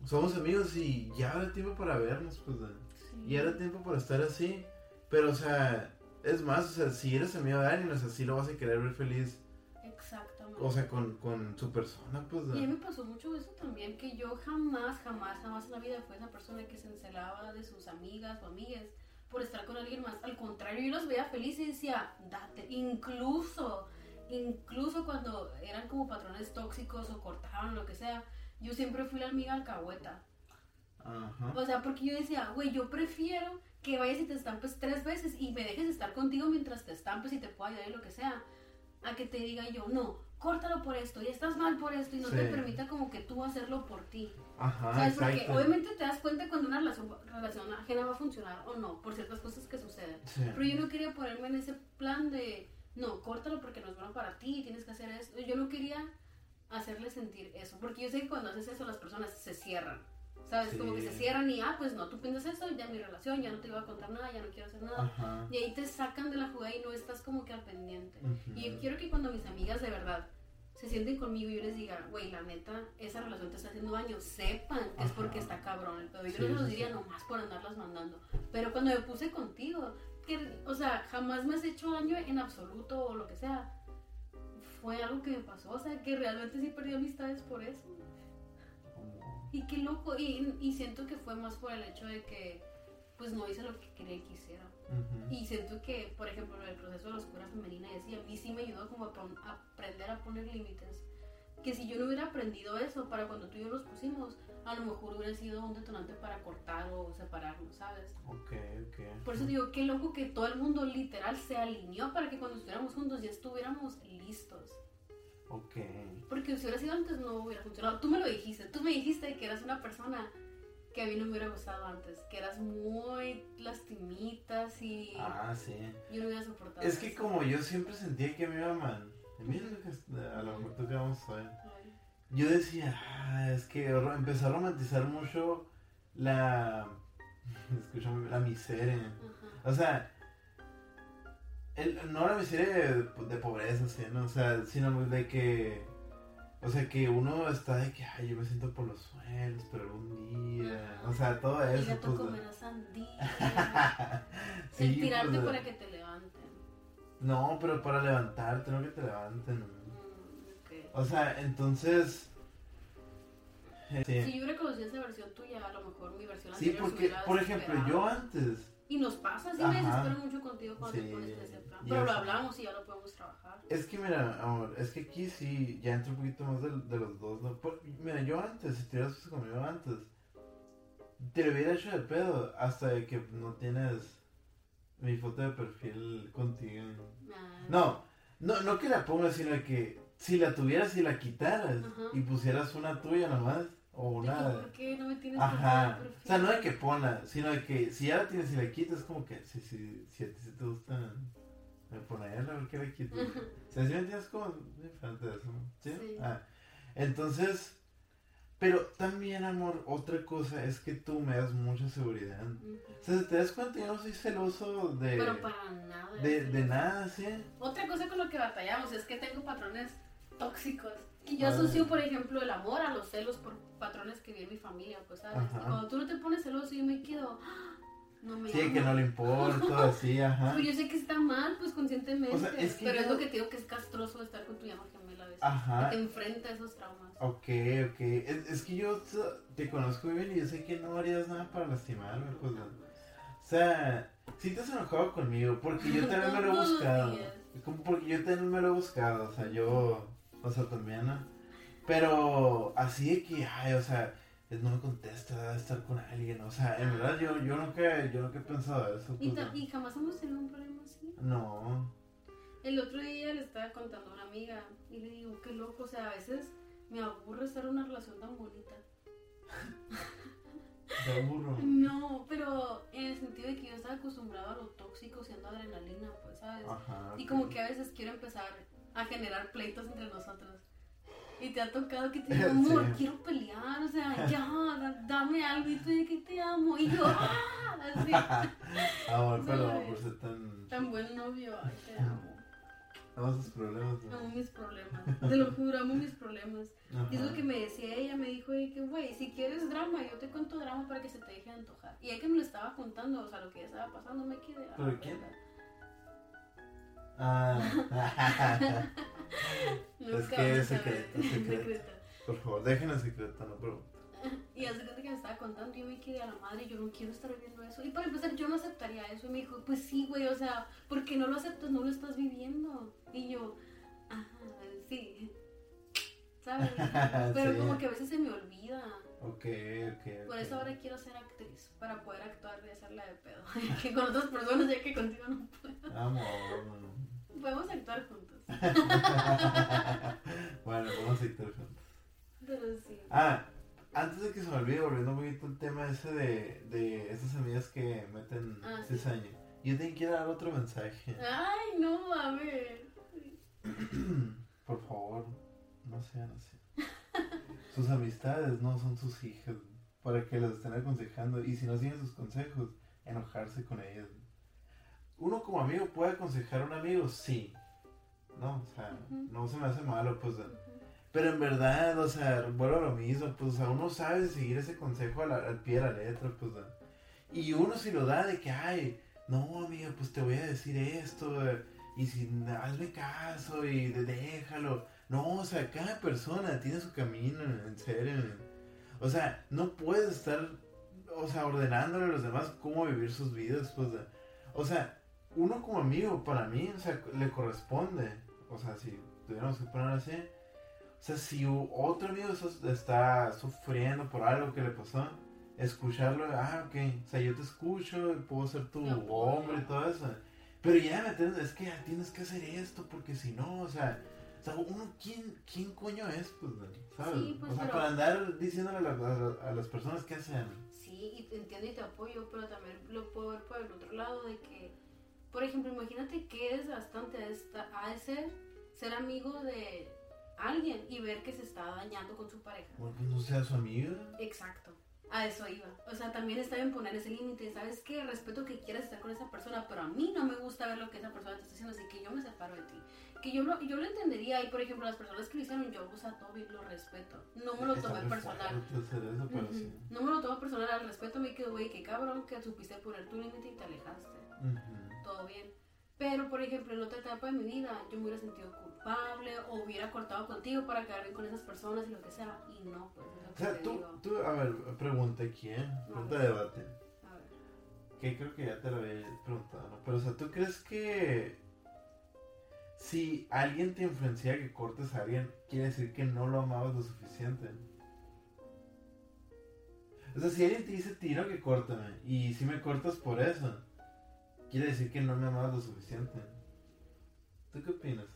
somos amigos y ya habrá tiempo para vernos, pues, Sí. y era tiempo para estar así. Pero, o sea, es más, o sea, si eres amigo de alguien, o sea, sí lo vas a querer ver feliz. O sea, con, con su persona, pues. Y a mí me pasó mucho eso también, que yo jamás, jamás, jamás en la vida fue esa persona que se encelaba de sus amigas o amigas por estar con alguien más. Al contrario, yo los veía felices y decía, date. Incluso, incluso cuando eran como patrones tóxicos o cortaban lo que sea, yo siempre fui la amiga alcahueta. Ajá. O sea, porque yo decía, güey, yo prefiero que vayas y te estampes tres veces y me dejes estar contigo mientras te estampes y te pueda ayudar y lo que sea, a que te diga yo, no, córtalo por esto, y estás mal por esto, y no te permita como que tú hacerlo por ti. Ajá, ¿Sabes? Porque obviamente te das cuenta cuando una relación, relación ajena va a funcionar o no, por ciertas cosas que suceden. Sí. Pero yo no quería ponerme en ese plan de, no, córtalo porque no es bueno para ti, tienes que hacer esto. Yo no quería hacerle sentir eso, porque yo sé que cuando haces eso las personas se cierran. ¿Sabes? Como que Sí. se cierran y, ah, pues no, tú piensas eso, ya mi relación, ya no te iba a contar nada, ya no quiero hacer nada. Ajá. Y ahí te sacan de la jugada y no estás como que al pendiente. Ujú. Y yo quiero que cuando mis amigas de verdad se sienten conmigo y yo les diga, güey, la neta, esa relación te está haciendo daño, sepan que es Ajá. porque está cabrón el pedo. Yo Sí, no los sí, diría sí. nomás por andarlas mandando. Pero cuando me puse contigo, que, o sea, jamás me has hecho daño en absoluto o lo que sea. Fue algo que me pasó, o sea, que realmente sí perdí amistades por eso. Y qué loco, y, y siento que fue más por el hecho de que, pues no hice lo que quería que hiciera. Ujú. Y siento que, por ejemplo, el proceso de la oscura femenina así, a mí sí me ayudó como a, a aprender a poner límites. Que si yo no hubiera aprendido eso para cuando tú y yo los pusimos, a lo mejor hubiera sido un detonante para cortar o separarnos, ¿sabes? Ok, ok. Por eso digo, qué loco que todo el mundo literal se alineó para que cuando estuviéramos juntos ya estuviéramos listos. Ok. Porque si hubiera sido antes no hubiera funcionado. Tú me lo dijiste, tú me dijiste que eras una persona que a mí no me hubiera gustado antes, que eras muy lastimitas y Ah, sí. yo no hubiera soportado. Es que eso. como yo siempre sentía que me iba mal. Mira lo que a lo mejor tocamos hoy. Yo decía, ah, es que empecé a romantizar mucho la. Escúchame, la miseria. Ajá. O sea, el, no la miseria de, de pobreza, ¿sí, no? O sea, sino de que. O sea, que uno está de que, ay, yo me siento por los suelos, pero algún día. O sea, todo Y eso. ya tú pues, sandía. sí, el tirarte pues, para que te levanten. No, pero para levantarte, no que te levanten. ¿no? Mm. O sea, entonces. eh, Si yo hubiera conocido esa versión tuya, a lo mejor mi versión sí anterior porque, por ejemplo, yo antes. Y nos pasa, sí me desespero mucho contigo cuando Sí, te pones en ese plan. y Pero lo hablamos y ya lo podemos trabajar. Es que mira, amor, es que aquí sí, ya entra un poquito más de, de los dos, ¿no? Por- mira, yo antes, si te hubieras puesto conmigo antes, te lo hubiera hecho de pedo hasta de que no tienes mi foto de perfil contigo. Ah, No, no, no que la pongas, sino que si la tuvieras y la quitaras Ajá. y pusieras una tuya nomás, o una... ¿Por qué no me tienes Ajá, o sea, no de que ponla, sino de que si ya la tienes y la quitas, es como que si, si, si a ti sí te gusta eh, ponerla, ¿por qué la quitas? O sea, si me entiendes como diferente de eso. ¿Sí? Sí. Ah, entonces, pero también, amor, otra cosa es que tú me das mucha seguridad. O sea, si te das cuenta, yo no soy celoso de, Pero para nada. de, de nada, ¿sí? Otra cosa con lo que batallamos es que tengo patrones tóxicos. Y yo Ah. asocio, por ejemplo, el amor a los celos por patrones que vi en mi familia, pues, ¿sabes? Ajá. Y cuando tú no te pones celoso, yo me quedo, "Ah, no me Sí, ama". que no le importa, así, ajá. Pues yo sé que está mal, pues conscientemente. O sea, es que pero es lo que te digo que es castroso estar con tu llama gemela a veces. Ajá. Que te enfrenta a esos traumas. Ok, ok. Es, es que yo te conozco muy bien y yo sé que no harías nada para lastimarme, pues. O sea, si te has enojado conmigo, porque yo también me lo he buscado. Como porque yo también me lo he buscado, o sea, yo, o sea, también, ¿no? Pero así de que, ay, o sea, no me contesta estar con alguien, o sea, en verdad yo, yo nunca, yo nunca he pensado eso. Y, pues, y jamás hemos tenido un problema así. no, El otro día le estaba contando a una amiga y le digo, qué loco, o sea, a veces me aburre estar en una relación tan bonita. te aburro. No, pero en el sentido de que yo estaba acostumbrado a lo tóxico siendo adrenalina, pues, ¿sabes? Ajá. Y como que a veces quiero empezar a generar pleitos entre nosotros. Y te ha tocado que te digo, Sí. amor, quiero pelear, o sea, ya, da- dame algo y tú de que te amo. Y yo, ¡ah! Así, Amor, perdón ¿Sabes? por ser tan... tan buen novio, ay, te amo. Todos sus problemas, ¿no? Amo mis problemas, te lo juro, amo mis problemas. Y es lo Ajá. que me decía ella, me dijo que, güey, si quieres drama, yo te cuento drama para que se te deje de antojar. Y ella que me lo estaba contando, o sea, lo que ella estaba pasando, me quedé. ¿Pero quién? Ah. Es que es secreto, es secreto. Secreto. Por favor, dejen el secreto, no pregunten. Y hace cuenta que me estaba contando, yo me quedé a la madre, yo no quiero estar viviendo eso. Y para empezar, yo no aceptaría eso. Y me dijo, pues sí, güey, o sea, porque no lo aceptas, no lo estás viviendo. Y yo, ajá, sí. ¿Sabes? Pero Sí. como que a veces se me olvida. Ok, ok. Por eso ahora quiero ser actriz, para poder actuar y hacerla de pedo. que con otras personas, ya que contigo no puedo. Amor. Podemos actuar juntos. bueno, vamos a ir juntos. Pero sí. Ah, antes de que se me olvide, volviendo un poquito al tema ese de, de esas amigas que meten Ah, sí. cizaña. Yo te quiero dar otro mensaje. Ay, no, a ver. Por favor, no sean así. Sus amistades no son sus hijas para que las estén aconsejando y si no siguen sus consejos, enojarse con ellas. Uno como amigo puede aconsejar a un amigo, sí. No, o sea, no se me hace malo, pues. Pero en verdad, o sea, vuelvo a lo mismo, pues, o sea, uno sabe seguir ese consejo la- al pie de la letra, pues. Y uno si lo da de que, ay, no, amiga, pues te voy a decir esto, eh, y si hazme caso y de- déjalo. No, o sea, cada persona tiene su camino, en serio. O sea, no puedes estar, o sea, ordenándole a los demás cómo vivir sus vidas, pues. O sea, uno como amigo, para mí, o sea, le corresponde, o sea, si tuviéramos que poner así, o sea, si otro amigo está- sufriendo por algo que le pasó, escucharlo, ah, ok, o sea, yo te escucho, puedo ser tu hombre y todo eso, pero ya me es que ya tienes que hacer esto, porque si no, o sea, o sea, uno, ¿quién, quién coño es, pues, ¿sabes? Sí, pues, o sea, pero- para andar diciéndole a, la- a- a las personas qué hacen. Sí, y entiendo y te apoyo, pero también lo puedo ver por el otro lado de que, por ejemplo, imagínate ha de esta- ha de ser ser amigo de alguien y ver que se está dañando con su pareja. Bueno, pues no sea su amiga. Exacto. A eso iba. O sea, también está bien poner ese límite. ¿Sabes qué? Respeto que quieras estar con esa persona, pero a mí no me gusta ver lo que esa persona te está haciendo, así que yo me separo de ti. Que yo lo, yo lo entendería. Y por ejemplo, las personas que lo hicieron, yo, o sea, todo bien, lo respeto. No me lo tomé personal. eso, pero Ujú. sí. No me lo tomo personal al respeto, me quedo, güey, qué cabrón que supiste poner tu límite y te alejaste. Ujú. Todo bien. Pero, por ejemplo, en otra etapa de mi vida, yo me hubiera sentido culpable o hubiera cortado contigo para quedar bien con esas personas y lo que sea. Y no, pues, O sea, tú, digo. tú, a ver, pregunta aquí, ¿eh? Pregunta de debate. A ver. Que creo que ya te lo había preguntado, ¿no? Pero, o sea, ¿tú crees que si alguien te influencia que cortes a alguien, quiere decir que no lo amabas lo suficiente? O sea, si alguien te dice, tiro que córtame, y si me cortas por eso, quiere decir que no me amabas lo suficiente. ¿Tú qué opinas?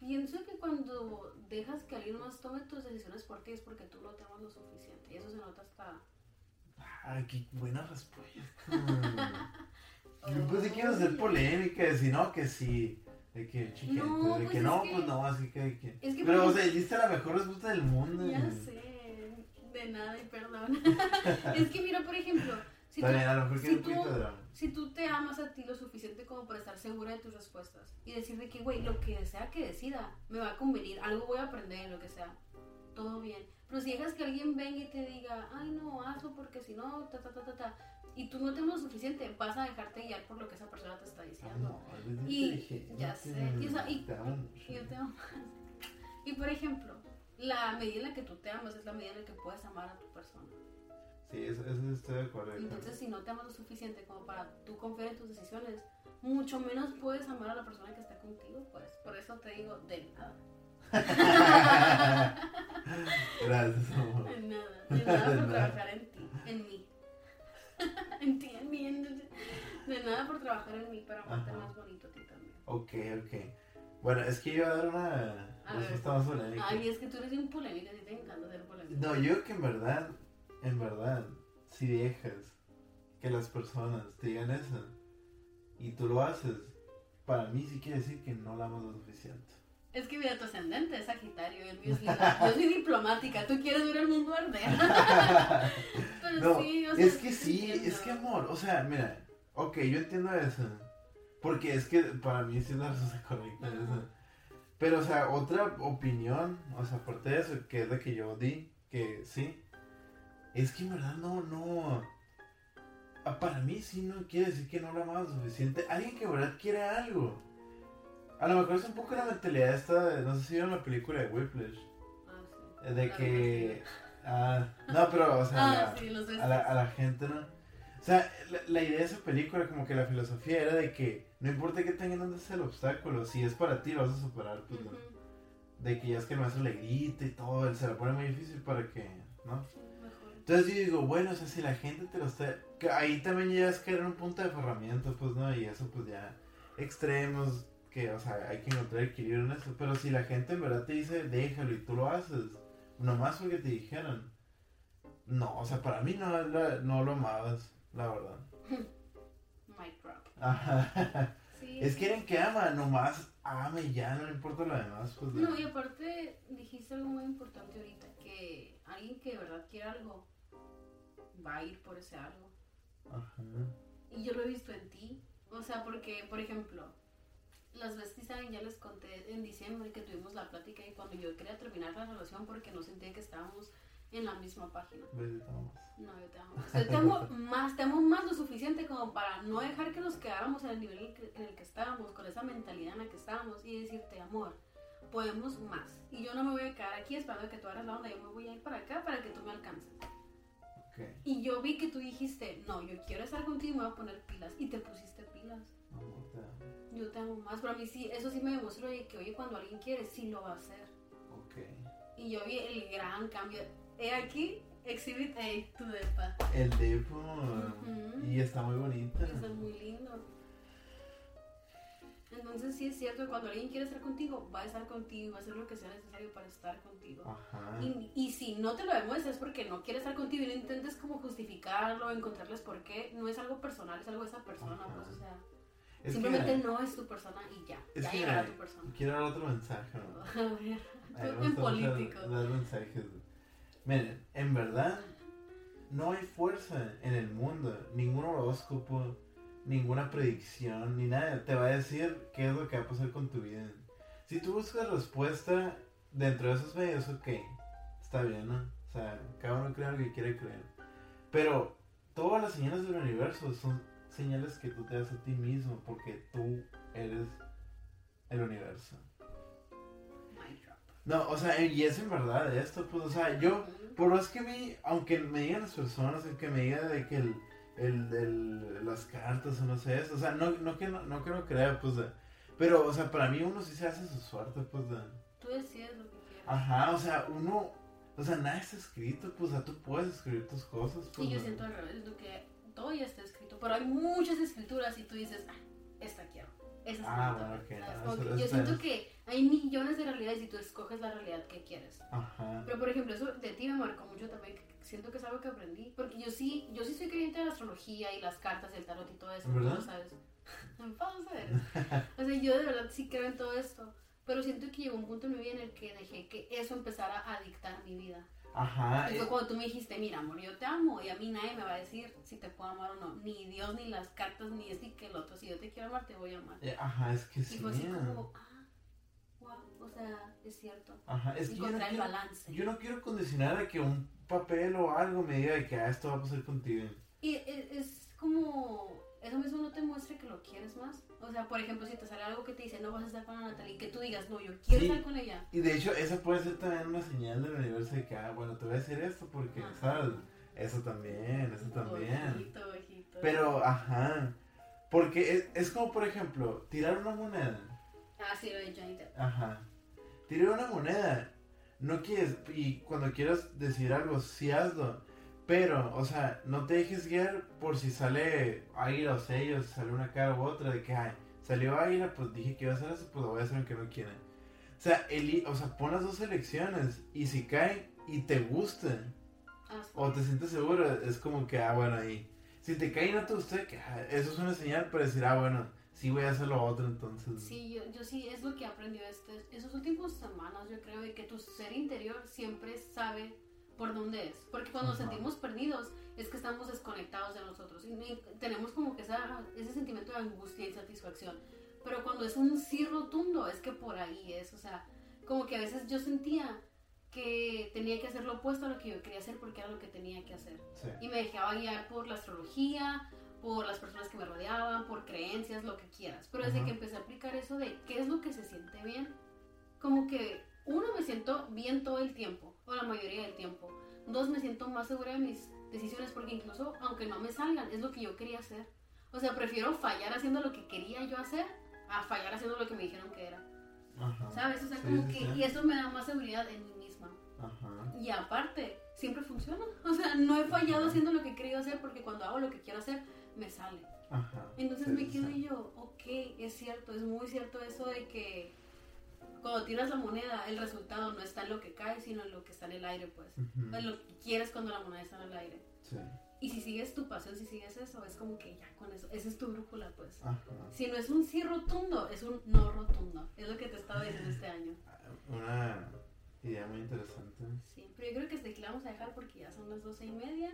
Pienso que cuando dejas que alguien más tome tus decisiones por ti es porque tú no te amas lo suficiente. Y eso se nota hasta. Ay, qué buena respuesta. Yo pensé que iba a ser polémica, decir no, que sí. De que, chiquito, No, de pues que es no, que- pues no, así que. que- Es que Pero, o sea, diste la mejor respuesta del mundo. Ya sé, de nada y perdón. es que mira, por ejemplo, si Está tú, a lo mejor si tú- si tú te amas a ti lo suficiente como para estar segura de tus respuestas y decir de que, güey, lo que sea que decida, me va a convenir, algo voy a aprender, lo que sea, todo bien. Pero si dejas que alguien venga y te diga, ay, no, hazlo porque si no, ta, ta, ta, ta, ta, y tú no te amas lo suficiente, vas a dejarte guiar por lo que esa persona te está Ah, diciendo. no, eres Y- ya sé, y, o sea, y-. Y yo te amo. Y por ejemplo, la medida en la que tú te amas es la medida en la que puedes amar a tu persona. Sí, eso, eso estoy de acuerdo. Entonces, si no te amas lo suficiente como para tú confiar en tus decisiones, mucho menos puedes amar a la persona que está contigo, pues. Por eso te digo, de nada. Gracias, amor. De nada. De nada De por nada. trabajar en ti, en mí. en ti, en mí. en- De nada por trabajar en mí, para amarte más bonito a ti también. Ok, ok. Bueno, es que iba a dar una A ver. respuesta más polémica. Ay, es que tú eres bien polémica, a ti te encanta ser polémica. No, yo que en verdad, en verdad, si dejas que las personas te digan eso y tú lo haces, para mí sí quiere decir que no la amas lo suficiente. Es que mira, tu ascendente es Sagitario el mío es. Yo soy diplomática, tú quieres ver el mundo arder. Pero No, sí, o sea, es que sí, entiendo. es que amor, o sea, mira, ok, yo entiendo eso, porque es que para mí sí es la respuesta correcta eso. Pero, o sea, otra opinión, o sea, aparte de eso, que es la que yo di, que sí, es que en verdad no, no, ah, para mí sí no quiere decir que no lo suficiente. Alguien que en verdad quiere algo. A lo mejor es un poco la mentalidad esta, de- no sé si vieron la película de Whiplash, Ah, sí. eh, de que... Ah, no, pero, o sea, Ah, la- sí, a la, a la gente, ¿no? O sea, la, la idea de esa película, como que la filosofía era de que no importa que tengan dónde sea el obstáculo, si es para ti lo vas a superar, pues no. De que ya es que el maestro le grita y todo, él se la pone muy difícil para que, ¿no? Entonces yo digo, bueno, o sea, si la gente te lo está... ahí también ya es que era un punto de ferramienta, pues, ¿no? Y eso, pues, ya extremos, que, o sea, hay que encontrar equilibrio en eso. Pero si la gente en verdad te dice, déjalo y tú lo haces, nomás porque te dijeron, no, o sea, para mí no, la- no lo amabas, la verdad. Mic drop. Ajá. Sí. Es que alguien que ama, nomás ama y ya, no le importa lo demás, pues. No, y aparte dijiste algo muy importante ahorita, que alguien que de verdad quiere algo va a ir por ese algo. Ajá. Y yo lo he visto en ti. O sea, porque, por ejemplo, las que saben, ya les conté en diciembre que tuvimos la plática y cuando yo quería terminar la relación porque no sentía que estábamos en la misma página. Besito nomás. No, yo te amo. más. Yo te amo más, te amo más lo suficiente como para no dejar que nos quedáramos en el nivel en el que estábamos, con esa mentalidad en la que estábamos y decirte, amor, podemos más. Y yo no me voy a quedar aquí esperando que tú hagas la onda, yo me voy a ir para acá para que tú me alcances. Ok. Y yo vi que tú dijiste, no, yo quiero estar contigo y me voy a poner pilas. Y te pusiste pilas. Amor, te amo. Yo te amo más. Pero a mí sí, eso sí me demostró de que, oye, cuando alguien quiere, sí lo va a hacer. Ok. Y yo vi el gran cambio. He aquí, Exhibit A, tu depa. El depo. Ujú. Y está muy bonita. Eso es muy lindo. Entonces sí es cierto que cuando alguien quiere estar contigo, va a estar contigo va a hacer lo que sea necesario para estar contigo. Y, y si no te lo demuestras es porque no quiere estar contigo y no intentes como justificarlo, encontrarles por qué. No es algo personal, es algo de esa persona, Ajá. pues, o sea, Es simplemente que, no es tu persona y ya. Es ya que, llegará tu persona. quiero dar otro mensaje. ¿no? A ver, Ay, en político. Dar mensajes. Miren, en verdad, no hay fuerza en el mundo, ningún horóscopo, ninguna predicción, ni nada te va a decir qué es lo que va a pasar con tu vida. Si tú buscas respuesta dentro de esos medios, ok, está bien, ¿no? O sea, cada uno cree lo que quiere creer. Pero todas las señales del universo son señales que tú te das a ti mismo porque tú eres el universo. No, o sea, y es en verdad esto, pues, o sea, yo, por más que vi, aunque me digan las personas, aunque me digan de que el, el, el, las cartas o no sé eso, o sea, no, no que no, no que no crea, pues, pero, o sea, para mí uno sí se hace su suerte, pues, de, Tú decides lo que quieres. Ajá, o sea, uno, o sea, nada está escrito, pues, o sea, tú puedes escribir tus cosas, pues. Sí, yo de- siento al revés, lo que todo ya está escrito, pero hay muchas escrituras y tú dices, ah, esta quiero, esa es Ah, bonita", bueno, ok, ¿sabes? no, Como eso- que eso yo siento que hay millones de realidades y tú escoges la realidad que quieres. Ajá. Pero por ejemplo, eso de ti me marcó mucho también, que siento que es algo que aprendí, porque yo sí, yo sí soy creyente de la astrología y las cartas y el tarot y todo eso, ¿Verdad? ¿no sabes? O sea, yo de verdad sí creo en todo esto, pero siento que llegó un punto en mi vida en el que dejé que eso empezara a dictar mi vida. Ajá. Y eh, fue cuando tú me dijiste, mira, amor, yo te amo y a mí nadie me va a decir si te puedo amar o no. Ni Dios, ni las cartas, ni este y que el otro. Si yo te quiero amar, te voy a amar. eh, Ajá, es que Y sí. fue así como, ah, wow, o sea, es cierto. Ajá, es que yo no, Encontrar el quiero, balance. yo no quiero condicionar a que un papel o algo me diga que ah, esto va a pasar contigo. Y es, es como, eso mismo no te muestre que lo quieres más. O sea, por ejemplo, si te sale algo que te dice, no vas a estar con Natalie, que tú digas, no, yo quiero Sí. estar con ella. Y de hecho, esa puede ser también una señal del universo de que, ah, bueno, te voy a decir esto porque, Ajá. ¿sabes? Eso también, eso también. Ojito, ojito. Pero, ajá. Porque es, es como, por ejemplo, tirar una moneda. Ah, sí, lo de Johnny Depp. Ajá. Tirar una moneda. No quieres, y cuando quieras decir algo, sí hazlo. Pero, o sea, no te dejes guiar por si sale águila o sello, si sale una cara u otra, de que, ay, salió águila, pues dije que iba a hacer eso, pues lo voy a hacer aunque no quiera. O sea, eli- o sea, pon las dos elecciones y si cae y te gusta Ah, sí. o te sientes seguro, es como que, ah, bueno, ahí. Si te cae y no te gusta, que, ah, eso es una señal para decir, ah, bueno, sí voy a hacer lo otro entonces. Sí, yo, yo sí, es lo que he aprendido este, esos últimos semanas, yo creo, de que tu ser interior siempre sabe por dónde es. Porque cuando nos Ajá. sentimos perdidos es que estamos desconectados de nosotros y ni- tenemos como que esa, ese sentimiento de angustia y insatisfacción. Pero cuando es un sí rotundo, es que por ahí es. O sea, como que a veces yo sentía que tenía que hacer lo opuesto a lo que yo quería hacer porque era lo que tenía que hacer. Sí. Y me dejaba guiar por la astrología, por las personas que me rodeaban, por creencias, lo que quieras. Pero desde Ajá. que empecé a aplicar eso de qué es lo que se siente bien, como que uno me siento bien todo el tiempo, o la mayoría del tiempo. Dos, me siento más segura de mis decisiones porque incluso aunque no me salgan, es lo que yo quería hacer. O sea, prefiero fallar haciendo lo que quería yo hacer a fallar haciendo lo que me dijeron que era. Ajá. ¿Sabes? O sea, Sí, como sí, que... sí. Y eso me da más seguridad en mí misma. Ajá. Y aparte, siempre funciona. O sea, no he fallado haciendo lo que querido hacer porque cuando hago lo que quiero hacer, me sale. Ajá. Entonces Sí, me quedo sí. y yo, ok, es cierto, es muy cierto eso de que cuando tiras la moneda, el resultado no está en lo que cae, sino en lo que está en el aire, pues. Ujú. En lo que quieres cuando la moneda está en el aire. Sí. Y si sigues tu pasión, si sigues eso, es como que ya con eso, esa es tu brújula, pues. Ajá. Si no es un sí rotundo, es un no rotundo. Es lo que te estaba diciendo este año. Una idea muy interesante. Sí, pero yo creo que hasta aquí la vamos a dejar porque ya son las doce y media.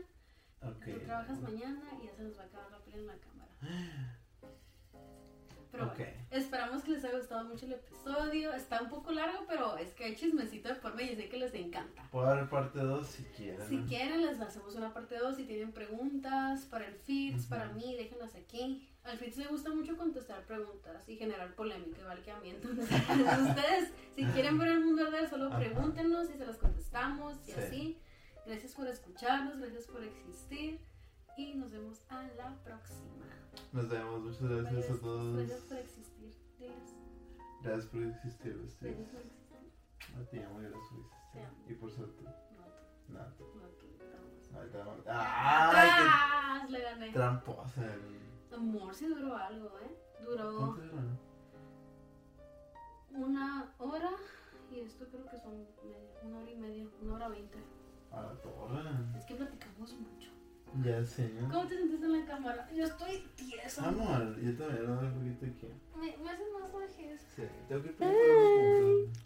Ok. Tú trabajas mañana y ya se nos va a acabar la pila en la cámara. Pero Ok. bueno, esperamos que les haya gustado mucho el episodio. Está un poco largo, pero es que hay chismecito de por medio y sé que les encanta. Puedo dar parte 2 si quieren. Si quieren, les hacemos una parte 2. Si tienen preguntas para el Fitz, Ujú. para mí, déjenlas aquí. Al Fitz le gusta mucho contestar preguntas y generar polémica, igual que a mí. Entonces, ustedes, si quieren ver el mundo arder, solo pregúntenos y se las contestamos y Sí. así. Gracias por escucharnos, gracias por existir y nos vemos a la próxima. Nos vemos. Muchas gracias a todos. Gracias por existir. Diles, Gracias por existir, ustedes. gracias por existir. A ti, amo, gracias por existir. Y por ser tú. No, tú. no, tú, te amo. Ay, te amo. ¡Ay, ¡Tras! Le gané. tramposa! Amor, sí duró algo, ¿eh? Duró una hora y esto creo que son media, una hora y media, una hora veinte. A la torre. Es que platicamos mucho. Ya sé. ¿Cómo te sientes en la cámara? Yo estoy tiesa. Amor, yo también un poquito aquí. Me, me hacen masajes. Sí, tengo que pedir por